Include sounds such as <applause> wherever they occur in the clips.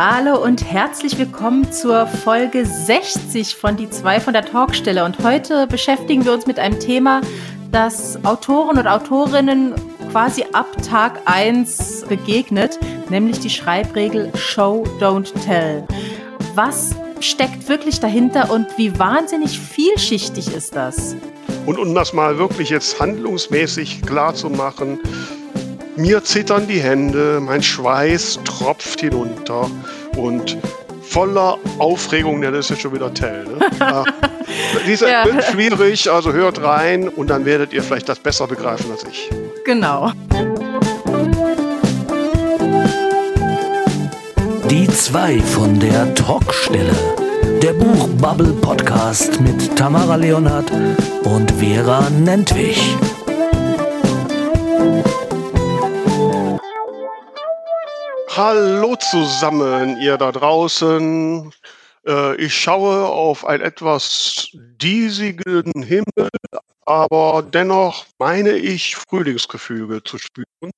Hallo und herzlich willkommen zur Folge 60 von Die zwei von der Talkstelle. Und heute beschäftigen wir uns mit einem Thema, das Autoren und Autorinnen quasi ab Tag 1 begegnet, nämlich die Schreibregel Show, Don't Tell. Was steckt wirklich dahinter und wie wahnsinnig vielschichtig ist das? Und um das mal wirklich jetzt handlungsmäßig klar zu machen, mir zittern die Hände, mein Schweiß tropft hinunter und voller Aufregung, das ist jetzt schon wieder Tell. Ne? Ja. <laughs> Diese ja. wird schwierig, also hört rein und dann werdet ihr vielleicht das besser begreifen als ich. Genau. Die zwei von der Talkstelle. Der Buchbubble Podcast mit Tamara Leonhardt und Vera Nentwich. Hallo zusammen, ihr da draußen. Äh, ich schaue auf einen etwas diesigen Himmel, aber dennoch meine ich Frühlingsgefüge zu spüren.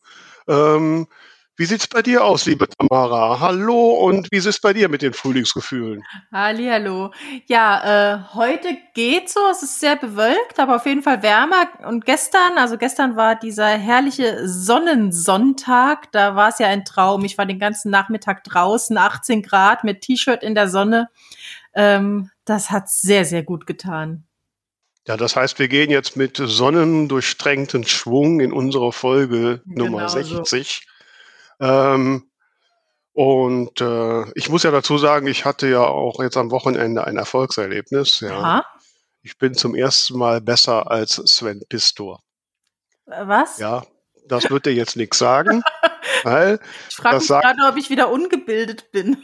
Ähm, wie sieht's bei dir aus, liebe Tamara? Hallo und wie ist es bei dir mit den Frühlingsgefühlen? Hallo. Ja, äh, heute geht's so. Es ist sehr bewölkt, aber auf jeden Fall wärmer. Und gestern, also gestern war dieser herrliche Sonnensonntag. Da war es ja ein Traum. Ich war den ganzen Nachmittag draußen, 18 Grad mit T-Shirt in der Sonne. Ähm, das hat sehr, sehr gut getan. Ja, das heißt, wir gehen jetzt mit sonnendurchtränkten Schwung in unsere Folge Nummer genau 60. So. Ähm, und äh, ich muss ja dazu sagen, ich hatte ja auch jetzt am Wochenende ein Erfolgserlebnis. Ja. Aha. Ich bin zum ersten Mal besser als Sven Pistor. Was? Ja, das wird dir jetzt nichts sagen. <laughs> weil ich frage mich gerade, ob ich wieder ungebildet bin.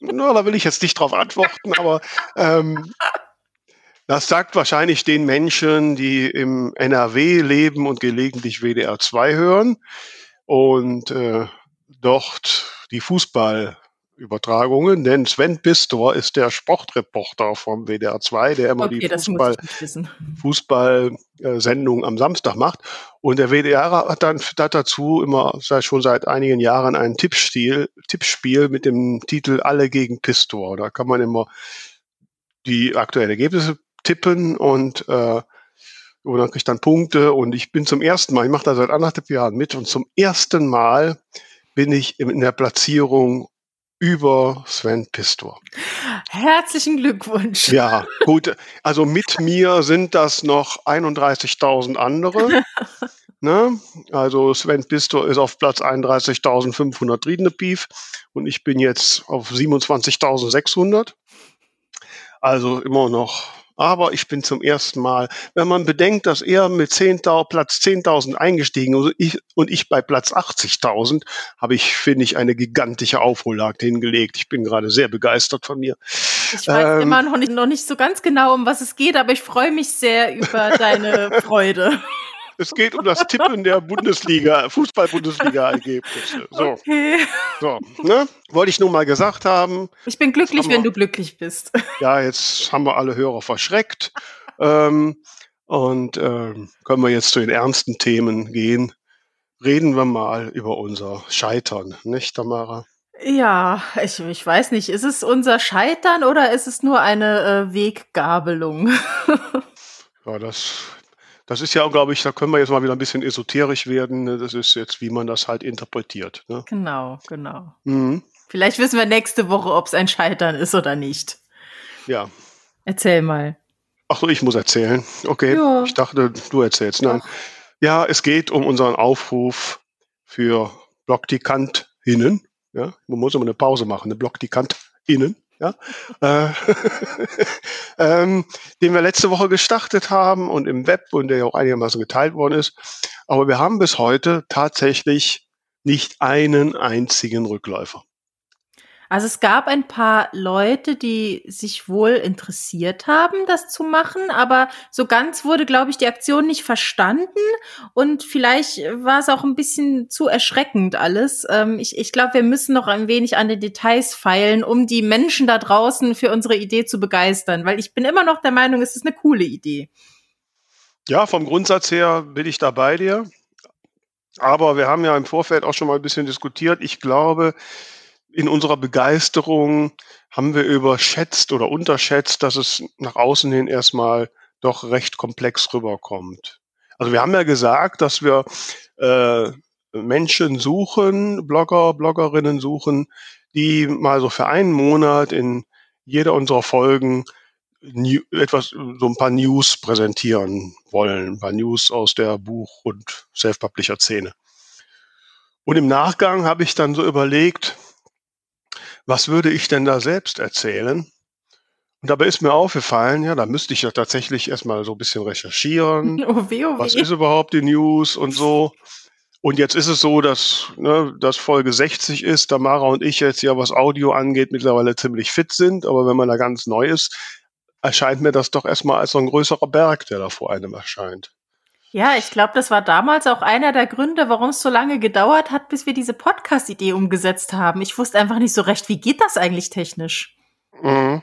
Na, da will ich jetzt nicht drauf antworten, aber ähm, das sagt wahrscheinlich den Menschen, die im NRW leben und gelegentlich WDR 2 hören. Und äh, dort die Fußballübertragungen, denn Sven Pistor ist der Sportreporter vom WDR 2, der immer okay, die Fußball, Fußball-Sendung am Samstag macht. Und der WDR hat dann hat dazu immer seit, schon seit einigen Jahren ein Tippspiel, Tippspiel mit dem Titel Alle gegen Pistor. Da kann man immer die aktuellen Ergebnisse tippen und äh, und dann kriegt dann Punkte und ich bin zum ersten Mal, ich mache da seit anderthalb Jahren mit und zum ersten Mal bin ich in der Platzierung über Sven Pistor. Herzlichen Glückwunsch. Ja, gut. Also mit mir sind das noch 31.000 andere. <laughs> ne? Also Sven Pistor ist auf Platz 31.500 Riedenepief und ich bin jetzt auf 27.600. Also immer noch aber ich bin zum ersten Mal, wenn man bedenkt, dass er mit 10, Platz 10.000 eingestiegen ist und ich, und ich bei Platz 80.000, habe ich, finde ich, eine gigantische Aufholjagd hingelegt. Ich bin gerade sehr begeistert von mir. Ich weiß ähm, immer noch nicht, noch nicht so ganz genau, um was es geht, aber ich freue mich sehr über deine <laughs> Freude. Es geht um das Tippen der Bundesliga, Fußball-Bundesliga-Ergebnisse. So. Okay. So, ne? Wollte ich nur mal gesagt haben. Ich bin glücklich, wir, wenn du glücklich bist. <laughs> Ja, jetzt haben wir alle Hörer verschreckt. ähm, und ähm, können wir jetzt zu den ernsten Themen gehen. Reden wir mal über unser Scheitern, nicht, Tamara? Ja, ich, ich weiß nicht, ist es unser Scheitern oder ist es nur eine äh, Weggabelung? <laughs> ja, das das ist ja, glaube ich, da können wir jetzt mal wieder ein bisschen esoterisch werden. Ne? Das ist jetzt, wie man das halt interpretiert. Ne? Genau, genau. Mhm. Vielleicht wissen wir nächste Woche, ob es ein Scheitern ist oder nicht. Ja. Erzähl mal. Ach so, ich muss erzählen. Okay, ja. ich dachte, du erzählst. Nein. Ach. Ja, es geht um unseren Aufruf für Bloktikantinnen. Ja, man muss immer eine Pause machen, eine Bloktikantinnen ja, äh, <laughs> ähm, den wir letzte Woche gestartet haben und im Web und der ja auch einigermaßen geteilt worden ist. Aber wir haben bis heute tatsächlich nicht einen einzigen Rückläufer. Also es gab ein paar Leute, die sich wohl interessiert haben, das zu machen, aber so ganz wurde, glaube ich, die Aktion nicht verstanden und vielleicht war es auch ein bisschen zu erschreckend alles. Ähm, ich ich glaube, wir müssen noch ein wenig an den Details feilen, um die Menschen da draußen für unsere Idee zu begeistern, weil ich bin immer noch der Meinung, es ist eine coole Idee. Ja, vom Grundsatz her bin ich da bei dir. Aber wir haben ja im Vorfeld auch schon mal ein bisschen diskutiert. Ich glaube, in unserer Begeisterung haben wir überschätzt oder unterschätzt, dass es nach außen hin erstmal doch recht komplex rüberkommt. Also wir haben ja gesagt, dass wir äh, Menschen suchen, Blogger, Bloggerinnen suchen, die mal so für einen Monat in jeder unserer Folgen etwas, so ein paar News präsentieren wollen, ein paar News aus der Buch- und Self-Publisher-Szene. Und im Nachgang habe ich dann so überlegt, was würde ich denn da selbst erzählen? Und dabei ist mir aufgefallen, ja, da müsste ich ja tatsächlich erstmal so ein bisschen recherchieren. <laughs> Oh weh, oh weh. Was ist überhaupt die News und so? Und jetzt ist es so, dass, ne, dass Folge 60 ist, Tamara und ich jetzt ja, was Audio angeht, mittlerweile ziemlich fit sind. Aber wenn man da ganz neu ist, erscheint mir das doch erstmal als so ein größerer Berg, der da vor einem erscheint. Ja, ich glaube, das war damals auch einer der Gründe, warum es so lange gedauert hat, bis wir diese Podcast-Idee umgesetzt haben. Ich wusste einfach nicht so recht, wie geht das eigentlich technisch? Mhm.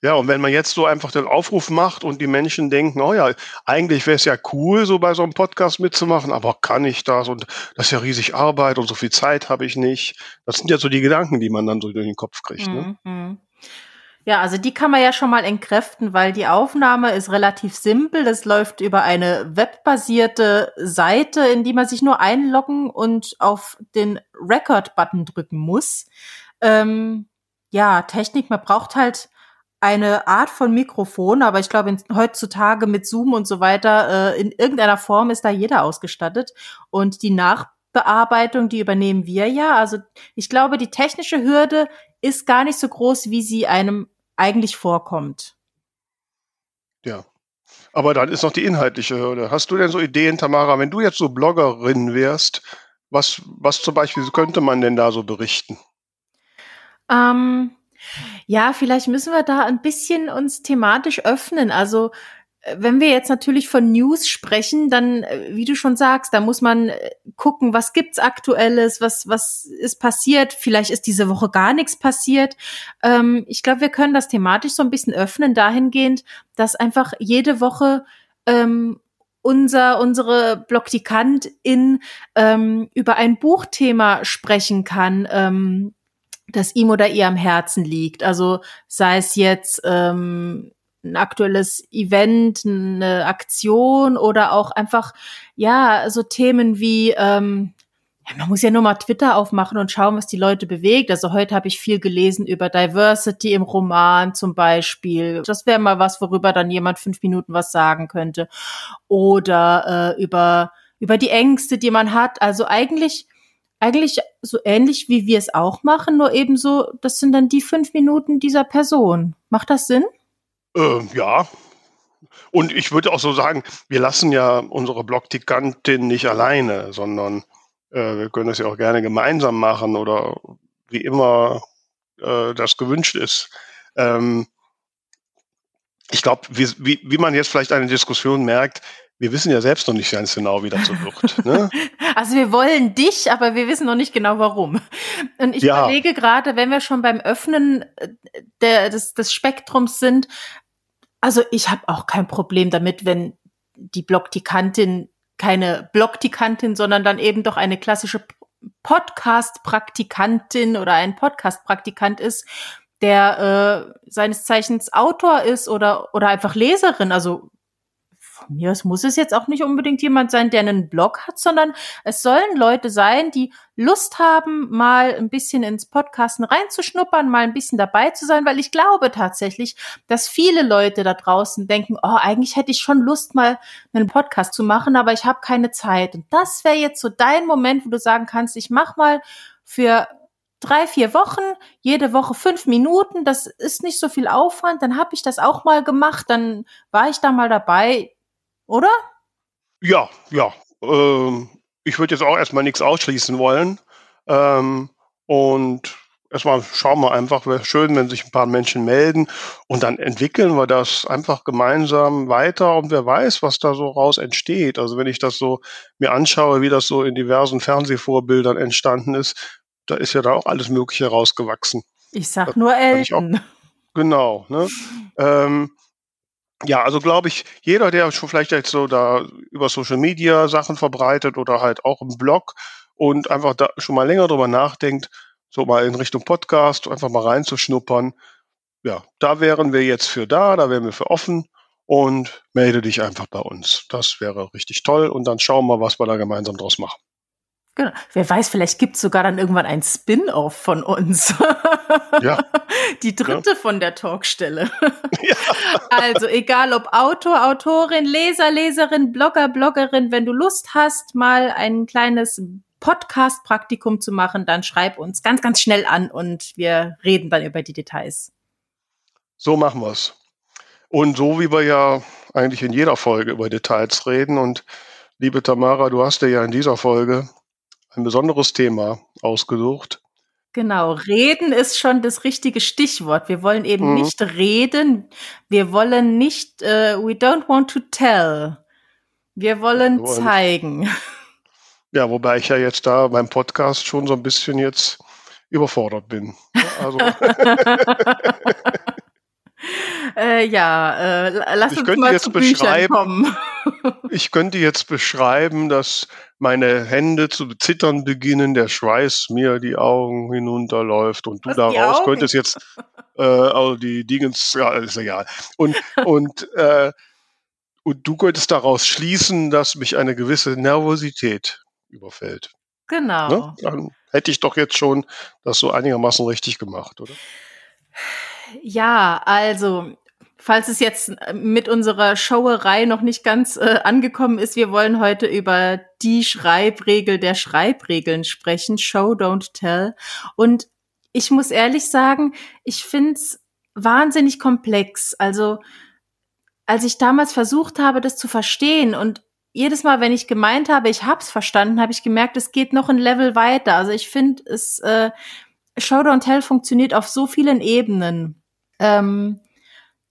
Ja, und wenn man jetzt so einfach den Aufruf macht und die Menschen denken, oh ja, eigentlich wäre es ja cool, so bei so einem Podcast mitzumachen, aber kann ich das? Und das ist ja riesig Arbeit und so viel Zeit habe ich nicht. Das sind ja so die Gedanken, die man dann so durch den Kopf kriegt. Ne? Ja, also die kann man ja schon mal entkräften, weil die Aufnahme ist relativ simpel. Das läuft über eine webbasierte Seite, in die man sich nur einloggen und auf den Record-Button drücken muss. Ähm, ja, Technik, man braucht halt eine Art von Mikrofon, aber ich glaube, heutzutage mit Zoom und so weiter, äh, in irgendeiner Form ist da jeder ausgestattet. Und die Nachbearbeitung, die übernehmen wir ja. Also ich glaube, die technische Hürde ist gar nicht so groß, wie sie einem eigentlich vorkommt. Ja. Aber dann ist noch die inhaltliche Hürde. Hast du denn so Ideen, Tamara, wenn du jetzt so Bloggerin wärst, was, was zum Beispiel könnte man denn da so berichten? Ähm, ja, vielleicht müssen wir da ein bisschen uns thematisch öffnen. Also wenn wir jetzt natürlich von News sprechen, dann, äh, wie du schon sagst, da muss man äh, gucken, was gibt's aktuelles, was was ist passiert. Vielleicht ist diese Woche gar nichts passiert. Ähm, ich glaube, wir können das thematisch so ein bisschen öffnen dahingehend, dass einfach jede Woche ähm, unser unsere Blogdikantin ähm, über ein Buchthema sprechen kann. Ähm, das ihm oder ihr am Herzen liegt. Also sei es jetzt ähm, ein aktuelles Event, eine Aktion oder auch einfach, ja, so Themen wie, ähm, ja, man muss ja nur mal Twitter aufmachen und schauen, was die Leute bewegt. Also heute habe ich viel gelesen über Diversity im Roman zum Beispiel. Das wäre mal was, worüber dann jemand fünf Minuten was sagen könnte. Oder äh, über, über die Ängste, die man hat. Also eigentlich eigentlich so ähnlich wie wir es auch machen, nur eben so, das sind dann die fünf Minuten dieser Person. Macht das Sinn? Äh, ja. Und ich würde auch so sagen, wir lassen ja unsere Blogtikantin nicht alleine, sondern äh, wir können das ja auch gerne gemeinsam machen oder wie immer äh, das gewünscht ist. Ähm, ich glaube, wie, wie, wie man jetzt vielleicht eine Diskussion merkt, wir wissen ja selbst noch nicht ganz genau, wie das so wird. Ne? <laughs> Also wir wollen dich, aber wir wissen noch nicht genau warum. Und ich ja. überlege gerade, wenn wir schon beim Öffnen äh, der, des, des Spektrums sind, also ich habe auch kein Problem damit, wenn die Blogtikantin keine Blogtikantin, sondern dann eben doch eine klassische Podcast-Praktikantin oder ein Podcast-Praktikant ist, der äh, seines Zeichens Autor ist oder, oder einfach Leserin. Also von mir aus muss es jetzt auch nicht unbedingt jemand sein, der einen Blog hat, sondern es sollen Leute sein, die Lust haben, mal ein bisschen ins Podcasten reinzuschnuppern, mal ein bisschen dabei zu sein, weil ich glaube tatsächlich, dass viele Leute da draußen denken, oh, eigentlich hätte ich schon Lust, mal einen Podcast zu machen, aber ich habe keine Zeit. Und das wäre jetzt so dein Moment, wo du sagen kannst, ich mach mal für drei, vier Wochen, jede Woche fünf Minuten, das ist nicht so viel Aufwand, dann habe ich das auch mal gemacht, dann war ich da mal dabei oder? Ja, ja. Ähm, ich würde jetzt auch erstmal nichts ausschließen wollen. Ähm, und erstmal schauen wir einfach, wäre schön, wenn sich ein paar Menschen melden und dann entwickeln wir das einfach gemeinsam weiter und wer weiß, was da so raus entsteht. Also wenn ich das so mir anschaue, wie das so in diversen Fernsehvorbildern entstanden ist, da ist ja da auch alles Mögliche rausgewachsen. Ich sag das nur Elton. Genau. Ne? Ähm, ja, also glaube ich, jeder, der schon vielleicht jetzt so da über Social Media Sachen verbreitet oder halt auch im Blog und einfach da schon mal länger drüber nachdenkt, so mal in Richtung Podcast, einfach mal reinzuschnuppern. Ja, da wären wir jetzt für da, da wären wir für offen und melde dich einfach bei uns. Das wäre richtig toll und dann schauen wir, was wir da gemeinsam draus machen. Genau. Wer weiß, vielleicht gibt es sogar dann irgendwann ein Spin-off von uns. Ja. <laughs> Die dritte ja. von der Talkstelle. <laughs> Ja. <laughs> Also egal ob Autor, Autorin, Leser, Leserin, Blogger, Bloggerin, wenn du Lust hast, mal ein kleines Podcast-Praktikum zu machen, dann schreib uns ganz, ganz schnell an und wir reden dann über die Details. So machen wir's. Und so wie wir ja eigentlich in jeder Folge über Details reden und liebe Tamara, du hast dir ja in dieser Folge ein besonderes Thema ausgesucht. Genau, reden ist schon das richtige Stichwort. Wir wollen eben mhm. nicht reden, wir wollen nicht, uh, we don't want to tell. Wir wollen, wir wollen zeigen. Ja, wobei ich ja jetzt da beim Podcast schon so ein bisschen jetzt überfordert bin. Also. <laughs> <laughs> äh, ja, äh, lass ich uns könnte mal jetzt zu Büchern kommen. <laughs> ich könnte jetzt beschreiben, dass meine Hände zu zittern beginnen, der Schweiß mir die Augen hinunterläuft und du Was, daraus könntest jetzt äh, also die Dingens, ja, ist egal. Und, <laughs> und, äh, und du könntest daraus schließen, dass mich eine gewisse Nervosität überfällt. Genau. Ne? Dann hätte ich doch jetzt schon das so einigermaßen richtig gemacht, oder? Ja, also falls es jetzt äh, mit unserer Showerei noch nicht ganz äh, angekommen ist, wir wollen heute über die Schreibregel der Schreibregeln sprechen, Show, Don't Tell. Und ich muss ehrlich sagen, ich find's wahnsinnig komplex. Also als ich damals versucht habe, das zu verstehen und jedes Mal, wenn ich gemeint habe, ich hab's verstanden, habe ich gemerkt, es geht noch ein Level weiter. Also ich finde, es äh, Show Don't Tell funktioniert auf so vielen Ebenen. Ähm,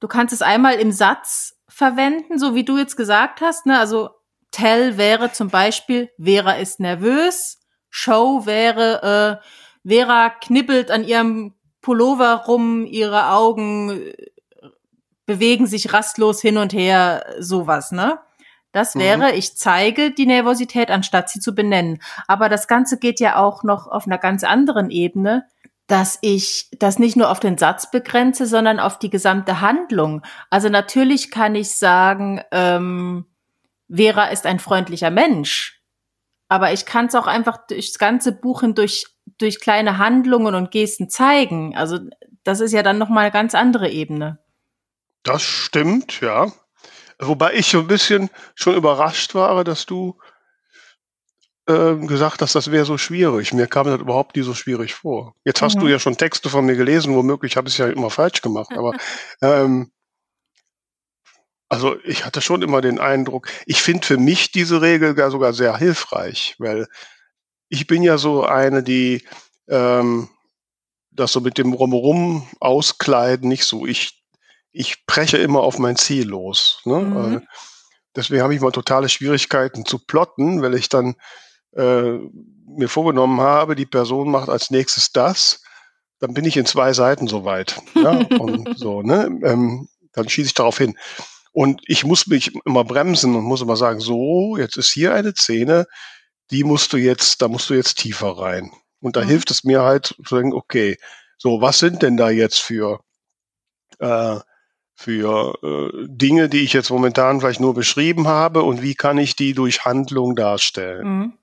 Du kannst es einmal im Satz verwenden, so wie du jetzt gesagt hast. Ne? Also tell wäre zum Beispiel, Vera ist nervös. Show wäre, äh, Vera knibbelt an ihrem Pullover rum, ihre Augen äh, bewegen sich rastlos hin und her, sowas, ne? Das mhm. wäre, mhm. ich zeige die Nervosität, anstatt sie zu benennen. Aber das Ganze geht ja auch noch auf einer ganz anderen Ebene dass ich das nicht nur auf den Satz begrenze, sondern auf die gesamte Handlung. Also natürlich kann ich sagen, ähm, Vera ist ein freundlicher Mensch, aber ich kann es auch einfach durchs ganze Buch hindurch durch kleine Handlungen und Gesten zeigen. Also das ist ja dann noch mal eine ganz andere Ebene. Das stimmt, ja. Wobei ich so ein bisschen schon überrascht war, dass du ähm, gesagt hast, das wäre so schwierig. Mir kam das überhaupt nie so schwierig vor. Jetzt hast mhm. du ja schon Texte von mir gelesen, womöglich habe ich es ja immer falsch gemacht, aber <laughs> ähm, also ich hatte schon immer den Eindruck, ich finde für mich diese Regel gar sogar sehr hilfreich, weil ich bin ja so eine, die ähm, das so mit dem Rumrum auskleiden nicht so. Ich, ich breche immer auf mein Ziel los. Ne? Mhm. Äh, deswegen habe ich mal totale Schwierigkeiten zu plotten, weil ich dann äh, mir vorgenommen habe, die Person macht als nächstes das, dann bin ich in zwei Seiten soweit. Ja? <laughs> und so, ne? Ähm, dann schieße ich darauf hin. Und ich muss mich immer bremsen und muss immer sagen, so, jetzt ist hier eine Szene, die musst du jetzt, da musst du jetzt tiefer rein. Und da mhm. hilft es mir halt zu sagen, okay, so, was sind denn da jetzt für, äh, für äh, Dinge, die ich jetzt momentan vielleicht nur beschrieben habe und wie kann ich die durch Handlung darstellen? Mhm.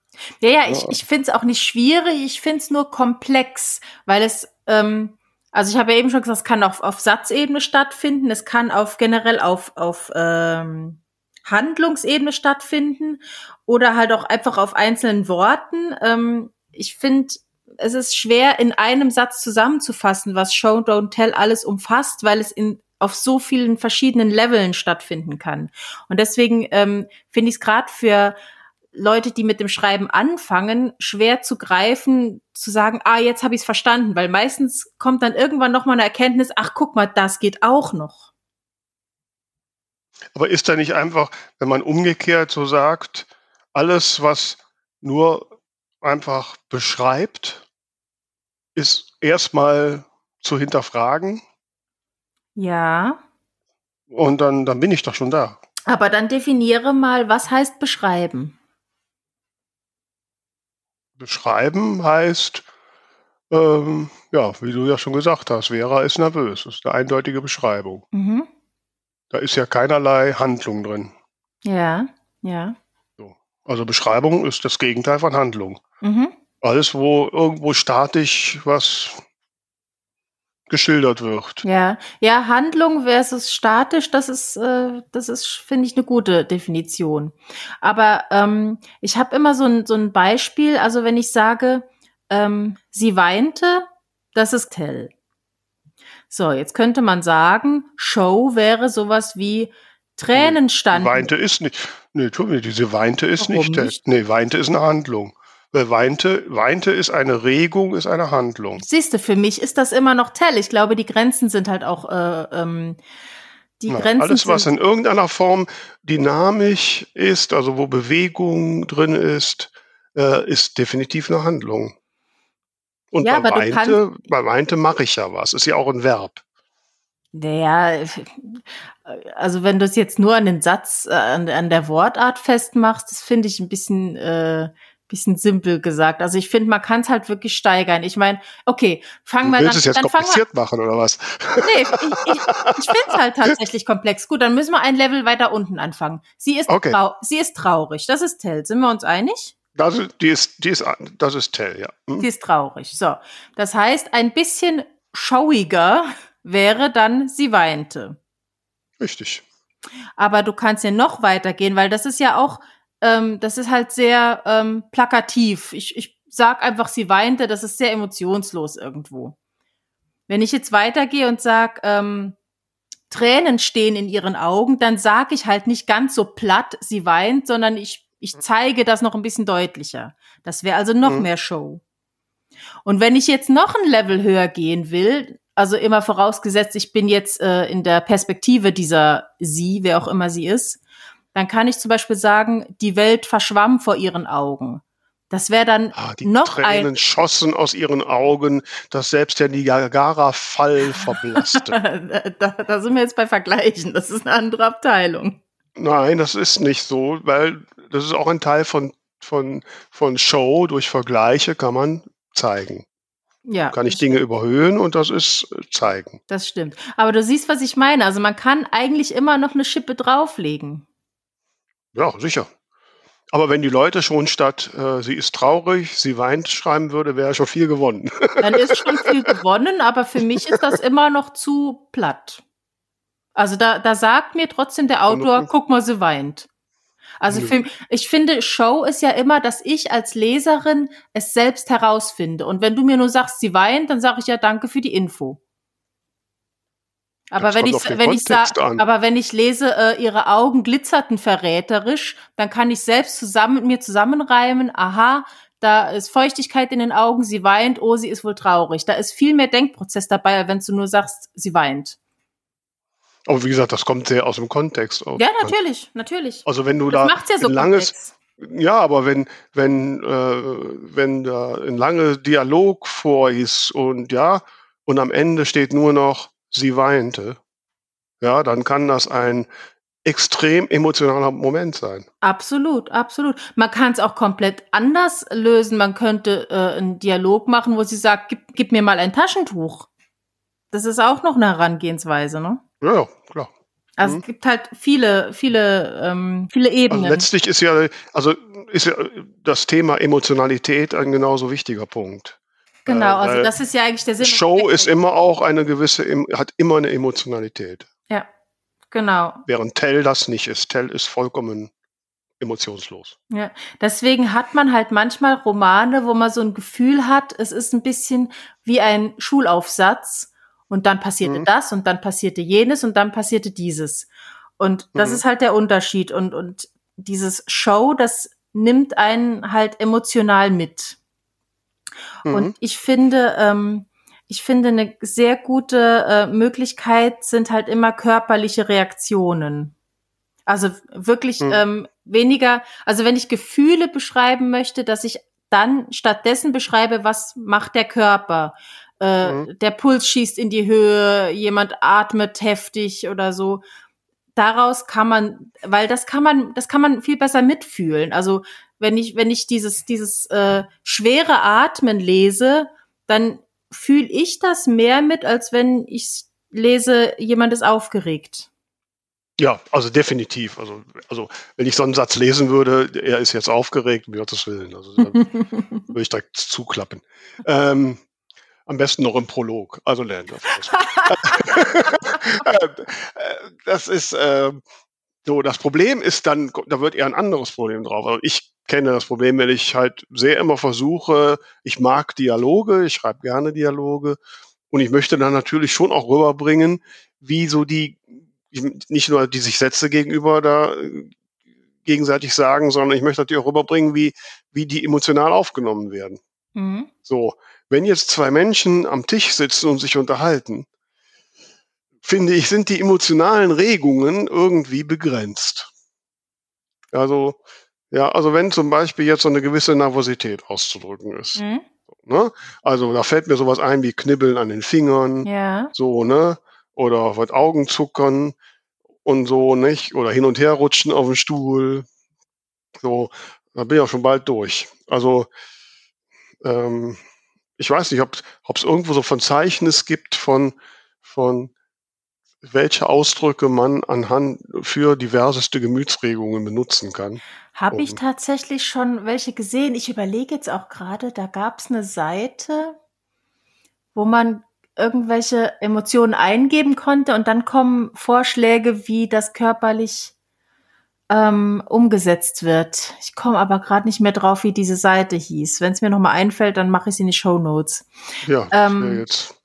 Ja, ja, ich, ich finde es auch nicht schwierig, ich finde es nur komplex, weil es, ähm, also ich habe ja eben schon gesagt, es kann auf, auf Satzebene stattfinden, es kann auf generell auf, auf ähm, Handlungsebene stattfinden oder halt auch einfach auf einzelnen Worten. Ähm, ich finde, es ist schwer in einem Satz zusammenzufassen, was Show, Don't Tell alles umfasst, weil es in auf so vielen verschiedenen Leveln stattfinden kann. Und deswegen ähm, finde ich es gerade für Leute, die mit dem Schreiben anfangen, schwer zu greifen, zu sagen, ah, jetzt habe ich es verstanden, weil meistens kommt dann irgendwann noch mal eine Erkenntnis, ach, guck mal, das geht auch noch. Aber ist da nicht einfach, wenn man umgekehrt so sagt, alles, was nur einfach beschreibt, ist erstmal zu hinterfragen? Ja. Und dann, dann bin ich doch schon da. Aber dann definiere mal, was heißt beschreiben? Beschreiben heißt Ähm, ja, wie du ja schon gesagt hast, Vera ist nervös. Das ist eine eindeutige Beschreibung. Mhm. Da ist ja keinerlei Handlung drin. Ja, ja. So. Also Beschreibung ist das Gegenteil von Handlung. Mhm. Alles, wo irgendwo statisch was geschildert wird. Ja, ja, Handlung versus statisch, das ist, äh, das ist, finde ich, eine gute Definition. Aber ähm, ich habe immer so ein, so ein Beispiel, also wenn ich sage, ähm, sie weinte, das ist Tell. So, jetzt könnte man sagen, Show wäre sowas wie Tränen standen. Weinte ist nicht. Nee, tu mir, diese weinte ist Warum nicht. nicht? Nee, weinte ist eine Handlung. Weinte, weinte ist eine Regung, ist eine Handlung. Siehst du, für mich ist das immer noch Tell. Ich glaube, die Grenzen sind halt auch, äh, ähm, die Na, Grenzen alles, was in irgendeiner Form dynamisch ist, also wo Bewegung drin ist, äh, ist definitiv eine Handlung. Und Ja, bei weinte, bei weinte mache ich ja was. Ist ja auch ein Verb. Naja, also wenn du es jetzt nur an den Satz, äh, an, an der Wortart festmachst, das finde ich ein bisschen, äh, bisschen simpel gesagt. Also ich finde, man kann es halt wirklich steigern. Ich meine, okay, fangen wir dann, es jetzt dann wir, kompliziert machen, oder was? nee, ich, ich, ich finde es halt tatsächlich komplex. Gut, dann müssen wir ein Level weiter unten anfangen. Sie ist, Okay. sie ist traurig. Das ist Tell. Sind wir uns einig? Das ist, die ist, die ist, das ist Tell, ja. Hm? Sie ist traurig. So. Das heißt, ein bisschen showiger wäre dann, sie weinte. Richtig. Aber du kannst ja noch weitergehen, weil das ist ja auch, ähm, das ist halt sehr ähm, plakativ. Ich, ich sag einfach, sie weinte, das ist sehr emotionslos irgendwo. Wenn ich jetzt weitergehe und sag, ähm, Tränen stehen in ihren Augen, dann sag ich halt nicht ganz so platt, sie weint, sondern ich, ich zeige das noch ein bisschen deutlicher. Das wäre also noch Mhm. mehr Show. Und wenn ich jetzt noch ein Level höher gehen will, also immer vorausgesetzt, ich bin jetzt äh, in der Perspektive dieser sie, wer auch immer sie ist, dann kann ich zum Beispiel sagen, die Welt verschwamm vor ihren Augen. Das wäre dann Ah, die noch Tränen ein. schossen aus ihren Augen, dass selbst der Niagara-Fall <laughs> verblasste. da, da sind wir jetzt bei Vergleichen. Das ist eine andere Abteilung. Nein, das ist nicht so, weil das ist auch ein Teil von, von, von Show. Durch Vergleiche kann man zeigen. Ja, Kann ich Dinge überhöhen und das ist äh, zeigen. das stimmt. Aber du siehst, was ich meine. Also man kann eigentlich immer noch eine Schippe drauflegen. Ja, sicher. Aber wenn die Leute schon statt äh, sie ist traurig, sie weint schreiben würde, wäre schon viel gewonnen. <laughs> Dann ist schon viel gewonnen, aber für mich ist das immer noch zu platt. Also da, da sagt mir trotzdem der Autor, guck mal, sie weint. Also für, ich finde, Show ist ja immer, dass ich als Leserin es selbst herausfinde. Und wenn du mir nur sagst, sie weint, dann sage ich ja danke für die Info. Aber wenn ich, wenn ich Kontext sag, an. aber wenn ich lese, äh, ihre Augen glitzerten verräterisch, dann kann ich selbst zusammen mit mir zusammenreimen, aha, da ist Feuchtigkeit in den Augen, sie weint, oh, sie ist wohl traurig. Da ist viel mehr Denkprozess dabei, als wenn du nur sagst, sie weint. Aber wie gesagt, das kommt sehr aus dem Kontext. Ja, natürlich, natürlich. Also wenn du Das da ja so ein langes, komplex. ja, aber wenn wenn äh, wenn da ein lange Dialog vor ist und ja und am Ende steht nur noch sie weinte, ja, dann kann das ein extrem emotionaler Moment sein. Absolut, absolut. Man kann es auch komplett anders lösen. Man könnte äh, einen Dialog machen, wo sie sagt, gib, gib mir mal ein Taschentuch. Das ist auch noch eine Herangehensweise, ne? Ja, ja, klar. Also Mhm. es gibt halt viele, viele, ähm, viele Also Ebenen. letztlich ist ja also ist ja das Thema Emotionalität ein genauso wichtiger Punkt. Genau, äh, also das ist ja eigentlich der Sinn. Show ist immer auch eine gewisse, hat immer eine Emotionalität. Ja, genau. Während Tell das nicht ist. Tell ist vollkommen emotionslos. Ja, deswegen hat man halt manchmal Romane, wo man so ein Gefühl hat, es ist ein bisschen wie ein Schulaufsatz und dann passierte Mhm. das und dann passierte jenes und dann passierte dieses. Und das Mhm. ist halt der Unterschied und, und dieses Show, das nimmt einen halt emotional mit. Mhm. Und ich finde, ähm, ich finde, eine sehr gute äh, Möglichkeit sind halt immer körperliche Reaktionen. Also wirklich Mhm. ähm, weniger, also wenn ich Gefühle beschreiben möchte, dass ich dann stattdessen beschreibe, was macht der Körper. Äh, Mhm. Der Puls schießt in die Höhe, jemand atmet heftig oder so. Daraus kann man, weil das kann man, das kann man viel besser mitfühlen. Also wenn ich, wenn ich dieses, dieses äh, schwere Atmen lese, dann fühle ich das mehr mit, als wenn ich lese, jemand ist aufgeregt. Ja, also definitiv. Also, also wenn ich so einen Satz lesen würde, er ist jetzt aufgeregt, um Gottes Willen. Also <laughs> würde ich direkt zuklappen. Ähm, am besten noch im Prolog. Also lernt das. <laughs> <laughs> das ist äh, so, das Problem ist dann, da wird eher ein anderes Problem drauf. Also ich kenne das Problem, wenn ich halt sehr immer versuche, ich mag Dialoge, ich schreibe gerne Dialoge und ich möchte dann natürlich schon auch rüberbringen, wie so die, nicht nur die sich Sätze gegenüber da äh, gegenseitig sagen, sondern ich möchte natürlich auch rüberbringen, wie, wie die emotional aufgenommen werden. Mhm. So, wenn jetzt zwei Menschen am Tisch sitzen und sich unterhalten, finde ich, sind die emotionalen Regungen irgendwie begrenzt. Also, ja, also wenn zum Beispiel jetzt so eine gewisse Nervosität auszudrücken ist. Mhm. Ne? Also da fällt mir sowas ein wie Knibbeln an den Fingern, ja. so, ne? Oder was Augenzuckern und so, nicht? Oder hin und her rutschen auf dem Stuhl. So, da bin ich auch schon bald durch. Also, ähm, ich weiß nicht, ob es irgendwo so von Zeichnis gibt von, von welche Ausdrücke man anhand für diverseste Gemütsregungen benutzen kann. Habe ich tatsächlich schon welche gesehen. Ich überlege jetzt auch gerade, da gab es eine Seite, wo man irgendwelche Emotionen eingeben konnte und dann kommen Vorschläge, wie das körperlich ähm, umgesetzt wird. Ich komme aber gerade nicht mehr drauf, wie diese Seite hieß. Wenn es mir nochmal einfällt, dann mache ich sie in die Show Notes. Ja, ähm, jetzt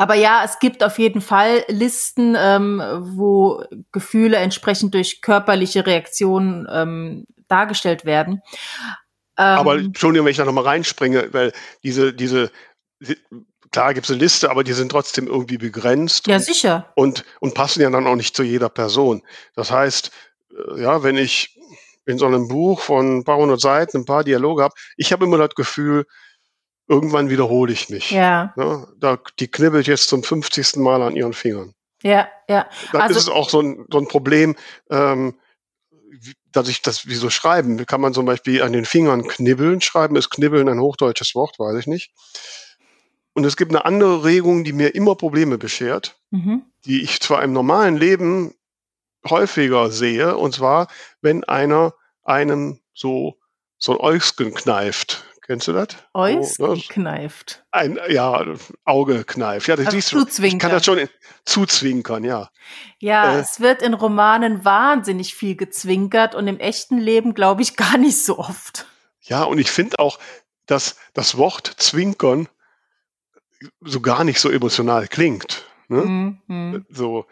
aber ja, es gibt auf jeden Fall Listen, ähm, wo Gefühle entsprechend durch körperliche Reaktionen ähm, dargestellt werden. Ähm, aber Entschuldigung, wenn ich da nochmal reinspringe, weil diese, diese, klar gibt es eine Liste, aber die sind trotzdem irgendwie begrenzt. Ja, und, sicher. Und, und passen ja dann auch nicht zu jeder Person. Das heißt, äh, ja, wenn ich in so einem Buch von ein paar hundert Seiten ein paar Dialoge habe, ich habe immer das Gefühl, irgendwann wiederhole ich mich. Ja. ja. da, die knibbelt jetzt zum 50. Mal an ihren Fingern. Ja, ja. Dann also, ist es auch so ein, so ein Problem, ähm, dass ich das, wie so schreiben, kann man zum Beispiel an den Fingern knibbeln schreiben, ist knibbeln ein hochdeutsches Wort, weiß ich nicht. Und es gibt eine andere Regung, die mir immer Probleme beschert, mhm. die ich zwar im normalen Leben häufiger sehe, und zwar, wenn einer einem so, so ein Äugsken kneift. Kennst du das? Äuskneift. Oh, ein, ja, Auge kneift. Ja, das also siehst du. Ich kann das schon zuzwinkern, ja. Ja, äh, es wird in Romanen wahnsinnig viel gezwinkert und im echten Leben, glaube ich, gar nicht so oft. Ja, und ich finde auch, dass das Wort zwinkern so gar nicht so emotional klingt. Ne? Mhm. So,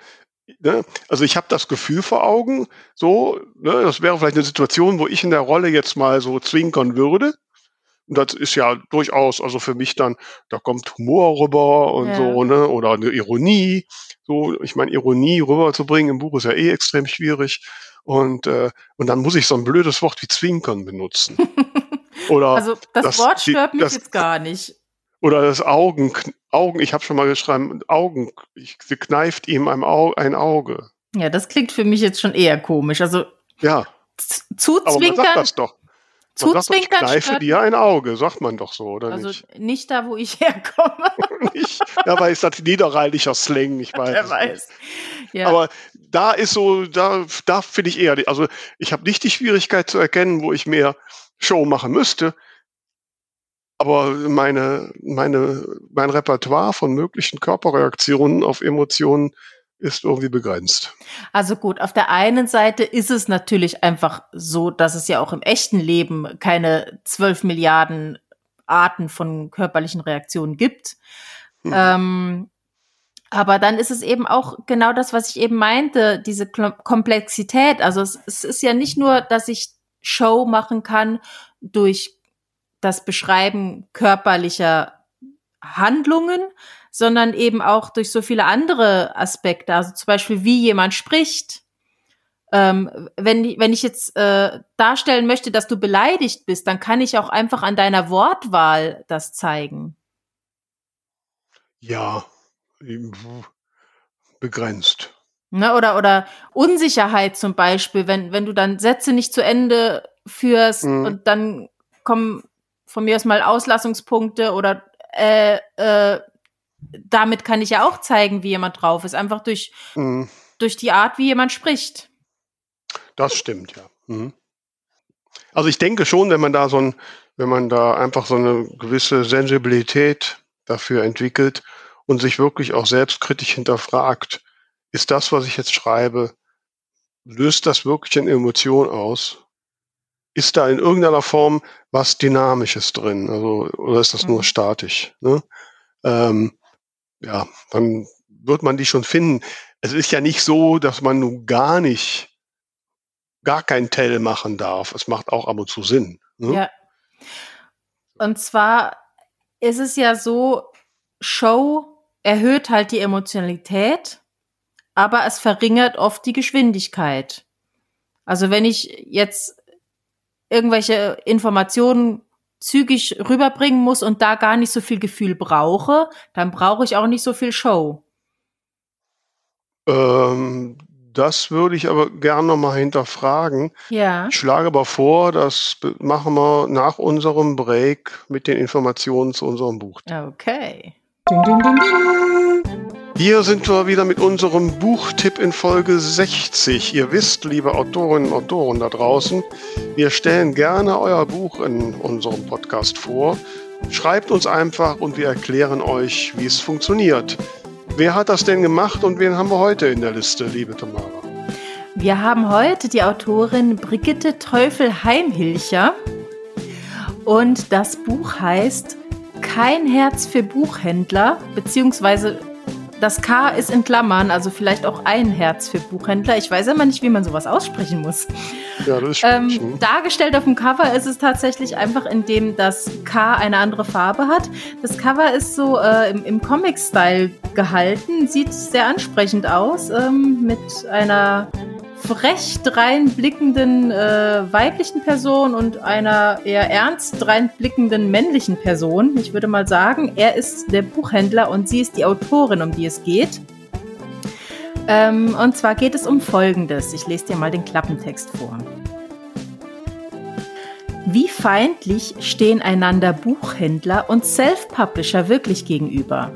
ne? Also ich habe das Gefühl vor Augen, so, ne? das wäre vielleicht eine Situation, wo ich in der Rolle jetzt mal so zwinkern würde. Und das ist ja durchaus, also für mich dann, da kommt Humor rüber und ja. so, ne? Oder eine Ironie. So, ich meine, Ironie rüberzubringen im Buch ist ja eh extrem schwierig. Und, äh, und dann muss ich so ein blödes Wort wie Zwinkern benutzen. <laughs> Oder also das, das Wort stört mich das, jetzt gar nicht. Oder das Augen, Augen, ich habe schon mal geschrieben, Augen, ich, sie kneift ihm ein Auge. Ja, das klingt für mich jetzt schon eher komisch. Also ja. Zuzwinkern. Aber man sagt das doch. Zuzwinkern kneife dir ein Auge, sagt man doch so, oder also nicht? Also nicht da, wo ich <laughs> herkomme. <laughs> nicht, dabei ist das niederrheiniger Slang, ich <laughs> weiß. Wer weiß. Ja. Aber da ist so, da, da finde ich eher, also ich habe nicht die Schwierigkeit zu erkennen, wo ich mehr Show machen müsste. Aber meine, meine, mein Repertoire von möglichen Körperreaktionen auf Emotionen ist irgendwie begrenzt. Also gut, auf der einen Seite ist es natürlich einfach so, dass es ja auch im echten Leben keine zwölf Milliarden Arten von körperlichen Reaktionen gibt. Hm. Ähm, aber dann ist es eben auch genau das, was ich eben meinte, diese Komplexität. Also es, es ist ja nicht nur, dass ich Show machen kann durch das Beschreiben körperlicher Handlungen, sondern eben auch durch so viele andere Aspekte, also zum Beispiel wie jemand spricht. Ähm, wenn, wenn ich jetzt äh, darstellen möchte, dass du beleidigt bist, dann kann ich auch einfach an deiner Wortwahl das zeigen. Ja, begrenzt. Ne, oder, oder Unsicherheit zum Beispiel, wenn, wenn du dann Sätze nicht zu Ende führst mhm. und dann kommen von mir aus mal Auslassungspunkte oder äh, äh, damit kann ich ja auch zeigen, wie jemand drauf ist, einfach durch, mhm. durch die Art, wie jemand spricht. Das stimmt, ja. Mhm. Also ich denke schon, wenn man da so ein, wenn man da einfach so eine gewisse Sensibilität dafür entwickelt und sich wirklich auch selbstkritisch hinterfragt, ist das, was ich jetzt schreibe, löst das wirklich eine Emotion aus? Ist da in irgendeiner Form was Dynamisches drin? Also, oder ist das nur mhm. statisch? Ne? Ähm, ja, dann wird man die schon finden. Es ist ja nicht so, dass man nun gar nicht, gar kein Tell machen darf. Es macht auch ab und zu Sinn. Ne? Ja. Und zwar ist es ja so, Show erhöht halt die Emotionalität, aber es verringert oft die Geschwindigkeit. Also wenn ich jetzt irgendwelche Informationen zügig rüberbringen muss und da gar nicht so viel Gefühl brauche, dann brauche ich auch nicht so viel Show. Ähm, das würde ich aber gerne nochmal hinterfragen. Ja. Ich schlage aber vor, das machen wir nach unserem Break mit den Informationen zu unserem Buch. Okay. Ding, ding, ding, hier sind wir wieder mit unserem Buchtipp in Folge 60. Ihr wisst, liebe Autorinnen und Autoren da draußen, wir stellen gerne euer Buch in unserem Podcast vor. Schreibt uns einfach und wir erklären euch, wie es funktioniert. Wer hat das denn gemacht und wen haben wir heute in der Liste, liebe Tamara? Wir haben heute die Autorin Brigitte Teufel-Heimhilcher und das Buch heißt Kein Herz für Buchhändler, beziehungsweise das K ist in Klammern, also vielleicht auch ein Herz für Buchhändler. Ich weiß immer nicht, wie man sowas aussprechen muss. Ja, das ist ähm? Dargestellt auf dem Cover ist es tatsächlich einfach, indem das K eine andere Farbe hat. Das Cover ist so äh, im, im Comic-Style gehalten, sieht sehr ansprechend aus, ähm, mit einer frech dreinblickenden äh, weiblichen Person und einer eher ernst dreinblickenden männlichen Person. Ich würde mal sagen, er ist der Buchhändler und sie ist die Autorin, um die es geht. Ähm, und zwar geht es um Folgendes. Ich lese dir mal den Klappentext vor. Wie feindlich stehen einander Buchhändler und Self-Publisher wirklich gegenüber?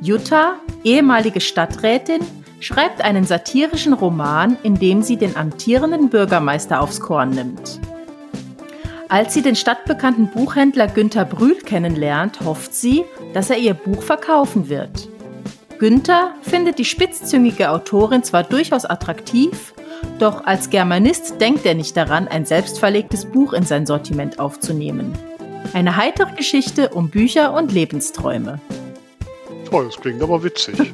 Jutta, ehemalige Stadträtin, schreibt einen satirischen Roman, in dem sie den amtierenden Bürgermeister aufs Korn nimmt. Als sie den stadtbekannten Buchhändler Günther Brühl kennenlernt, hofft sie, dass er ihr Buch verkaufen wird. Günther findet die spitzzüngige Autorin zwar durchaus attraktiv, doch als Germanist denkt er nicht daran, ein selbstverlegtes Buch in sein Sortiment aufzunehmen. Eine heitere Geschichte um Bücher und Lebensträume. Oh, das klingt aber witzig. <laughs>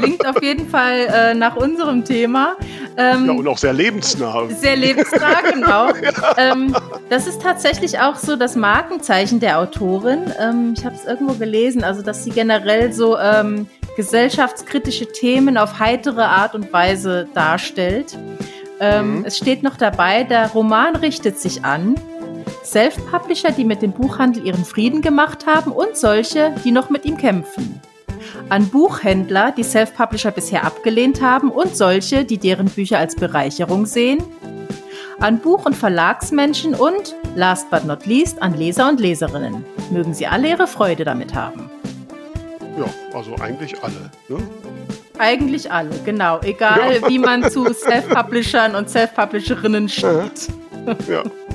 klingt auf jeden Fall äh, nach unserem Thema. Ähm, ja, und auch sehr lebensnah. Sehr lebensnah, <laughs> genau. ja. ähm, das ist tatsächlich auch so das Markenzeichen der Autorin. Ähm, ich habe es irgendwo gelesen, also dass sie generell so ähm, gesellschaftskritische Themen auf heitere Art und Weise darstellt. Ähm, mhm. Es steht noch dabei, der Roman richtet sich an Self-Publisher, die mit dem Buchhandel ihren Frieden gemacht haben und solche, die noch mit ihm kämpfen an Buchhändler, die Self-Publisher bisher abgelehnt haben und solche, die deren Bücher als Bereicherung sehen, an Buch- und Verlagsmenschen und, last but not least, an Leser und Leserinnen. Mögen sie alle ihre Freude damit haben. Ja, also eigentlich alle. Ne? Eigentlich alle, genau. Egal, ja. wie man zu <laughs> Self-Publishern und Self-Publisherinnen steht. Ja. ja, <laughs>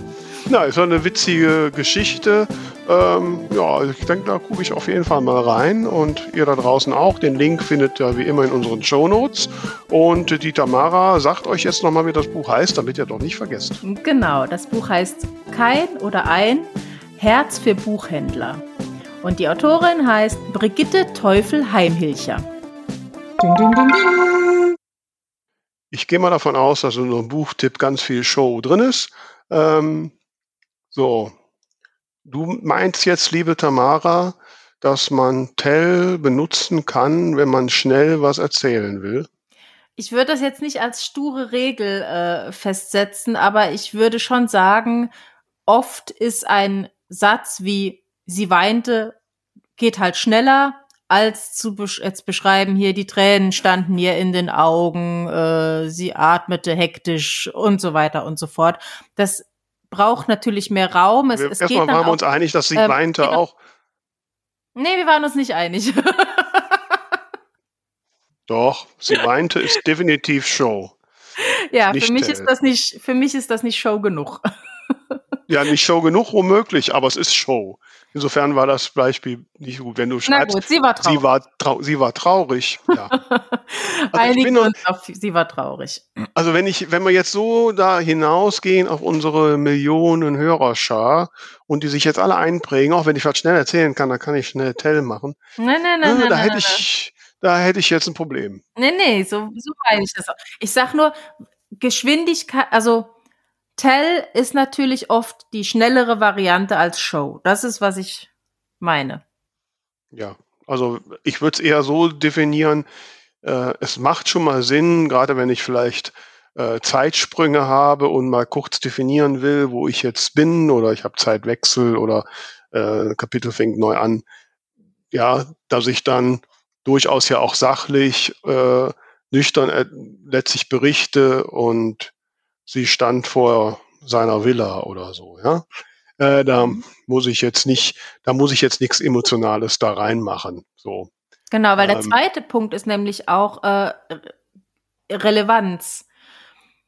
ist eine witzige Geschichte. Ähm, ja, ich denke, da gucke ich auf jeden Fall mal rein und ihr da draußen auch. Den Link findet ihr wie immer in unseren Show Notes. Und die Tamara sagt euch jetzt nochmal, wie das Buch heißt, damit ihr doch nicht vergesst. Genau, das Buch heißt Kein oder ein Herz für Buchhändler. Und die Autorin heißt Brigitte Teufel-Heimhilcher. Ding, ding, ding, ding. Ich gehe mal davon aus, dass in unserem Buchtipp ganz viel Show drin ist. Ähm, so, Du meinst jetzt, liebe Tamara, dass man Tell benutzen kann, wenn man schnell was erzählen will? Ich würde das jetzt nicht als sture Regel äh, festsetzen, aber ich würde schon sagen, oft ist ein Satz wie sie weinte, geht halt schneller, als zu besch jetzt beschreiben hier, die Tränen standen ihr in den Augen, äh, sie atmete hektisch und so weiter und so fort. Das braucht natürlich mehr Raum. Es, es Erstmal waren wir uns einig, dass sie ähm, weinte genau. auch. Nee, wir waren uns nicht einig. <laughs> Doch, sie meinte, ist definitiv Show. Ja, für mich ist das nicht, für mich ist das nicht Show genug. <laughs> Ja, nicht Show genug, womöglich, aber es ist Show. Insofern war das Beispiel nicht gut. Wenn du schreibst, gut, sie war traurig. Sie war, trau sie war traurig. Ja. <laughs> Also Einigen uns auf, sie war traurig. Also wenn ich, wenn wir jetzt so da hinausgehen auf unsere Millionen Hörerschar und die sich jetzt alle einprägen, auch wenn ich was schnell erzählen kann, dann kann ich schnell Tell machen. Nein, nein, nein, nein. Da nein, hätte nein, ich, da hätte ich jetzt ein Problem. Nee, nee, so, so meine ich das auch. Ich sag nur, Geschwindigkeit, also Tell ist natürlich oft die schnellere Variante als Show. Das ist, was ich meine. Ja, also ich würde es eher so definieren, äh, es macht schon mal Sinn, gerade wenn ich vielleicht äh, Zeitsprünge habe und mal kurz definieren will, wo ich jetzt bin oder ich habe Zeitwechsel oder äh, Kapitel fängt neu an. Ja, dass ich dann durchaus ja auch sachlich, äh, nüchtern äh, letztlich berichte und sie stand vor seiner Villa oder so, ja. Äh, da muss ich jetzt nicht, da muss ich jetzt nichts Emotionales da reinmachen. So. Genau, weil der Ähm. zweite Punkt ist nämlich auch äh, Relevanz.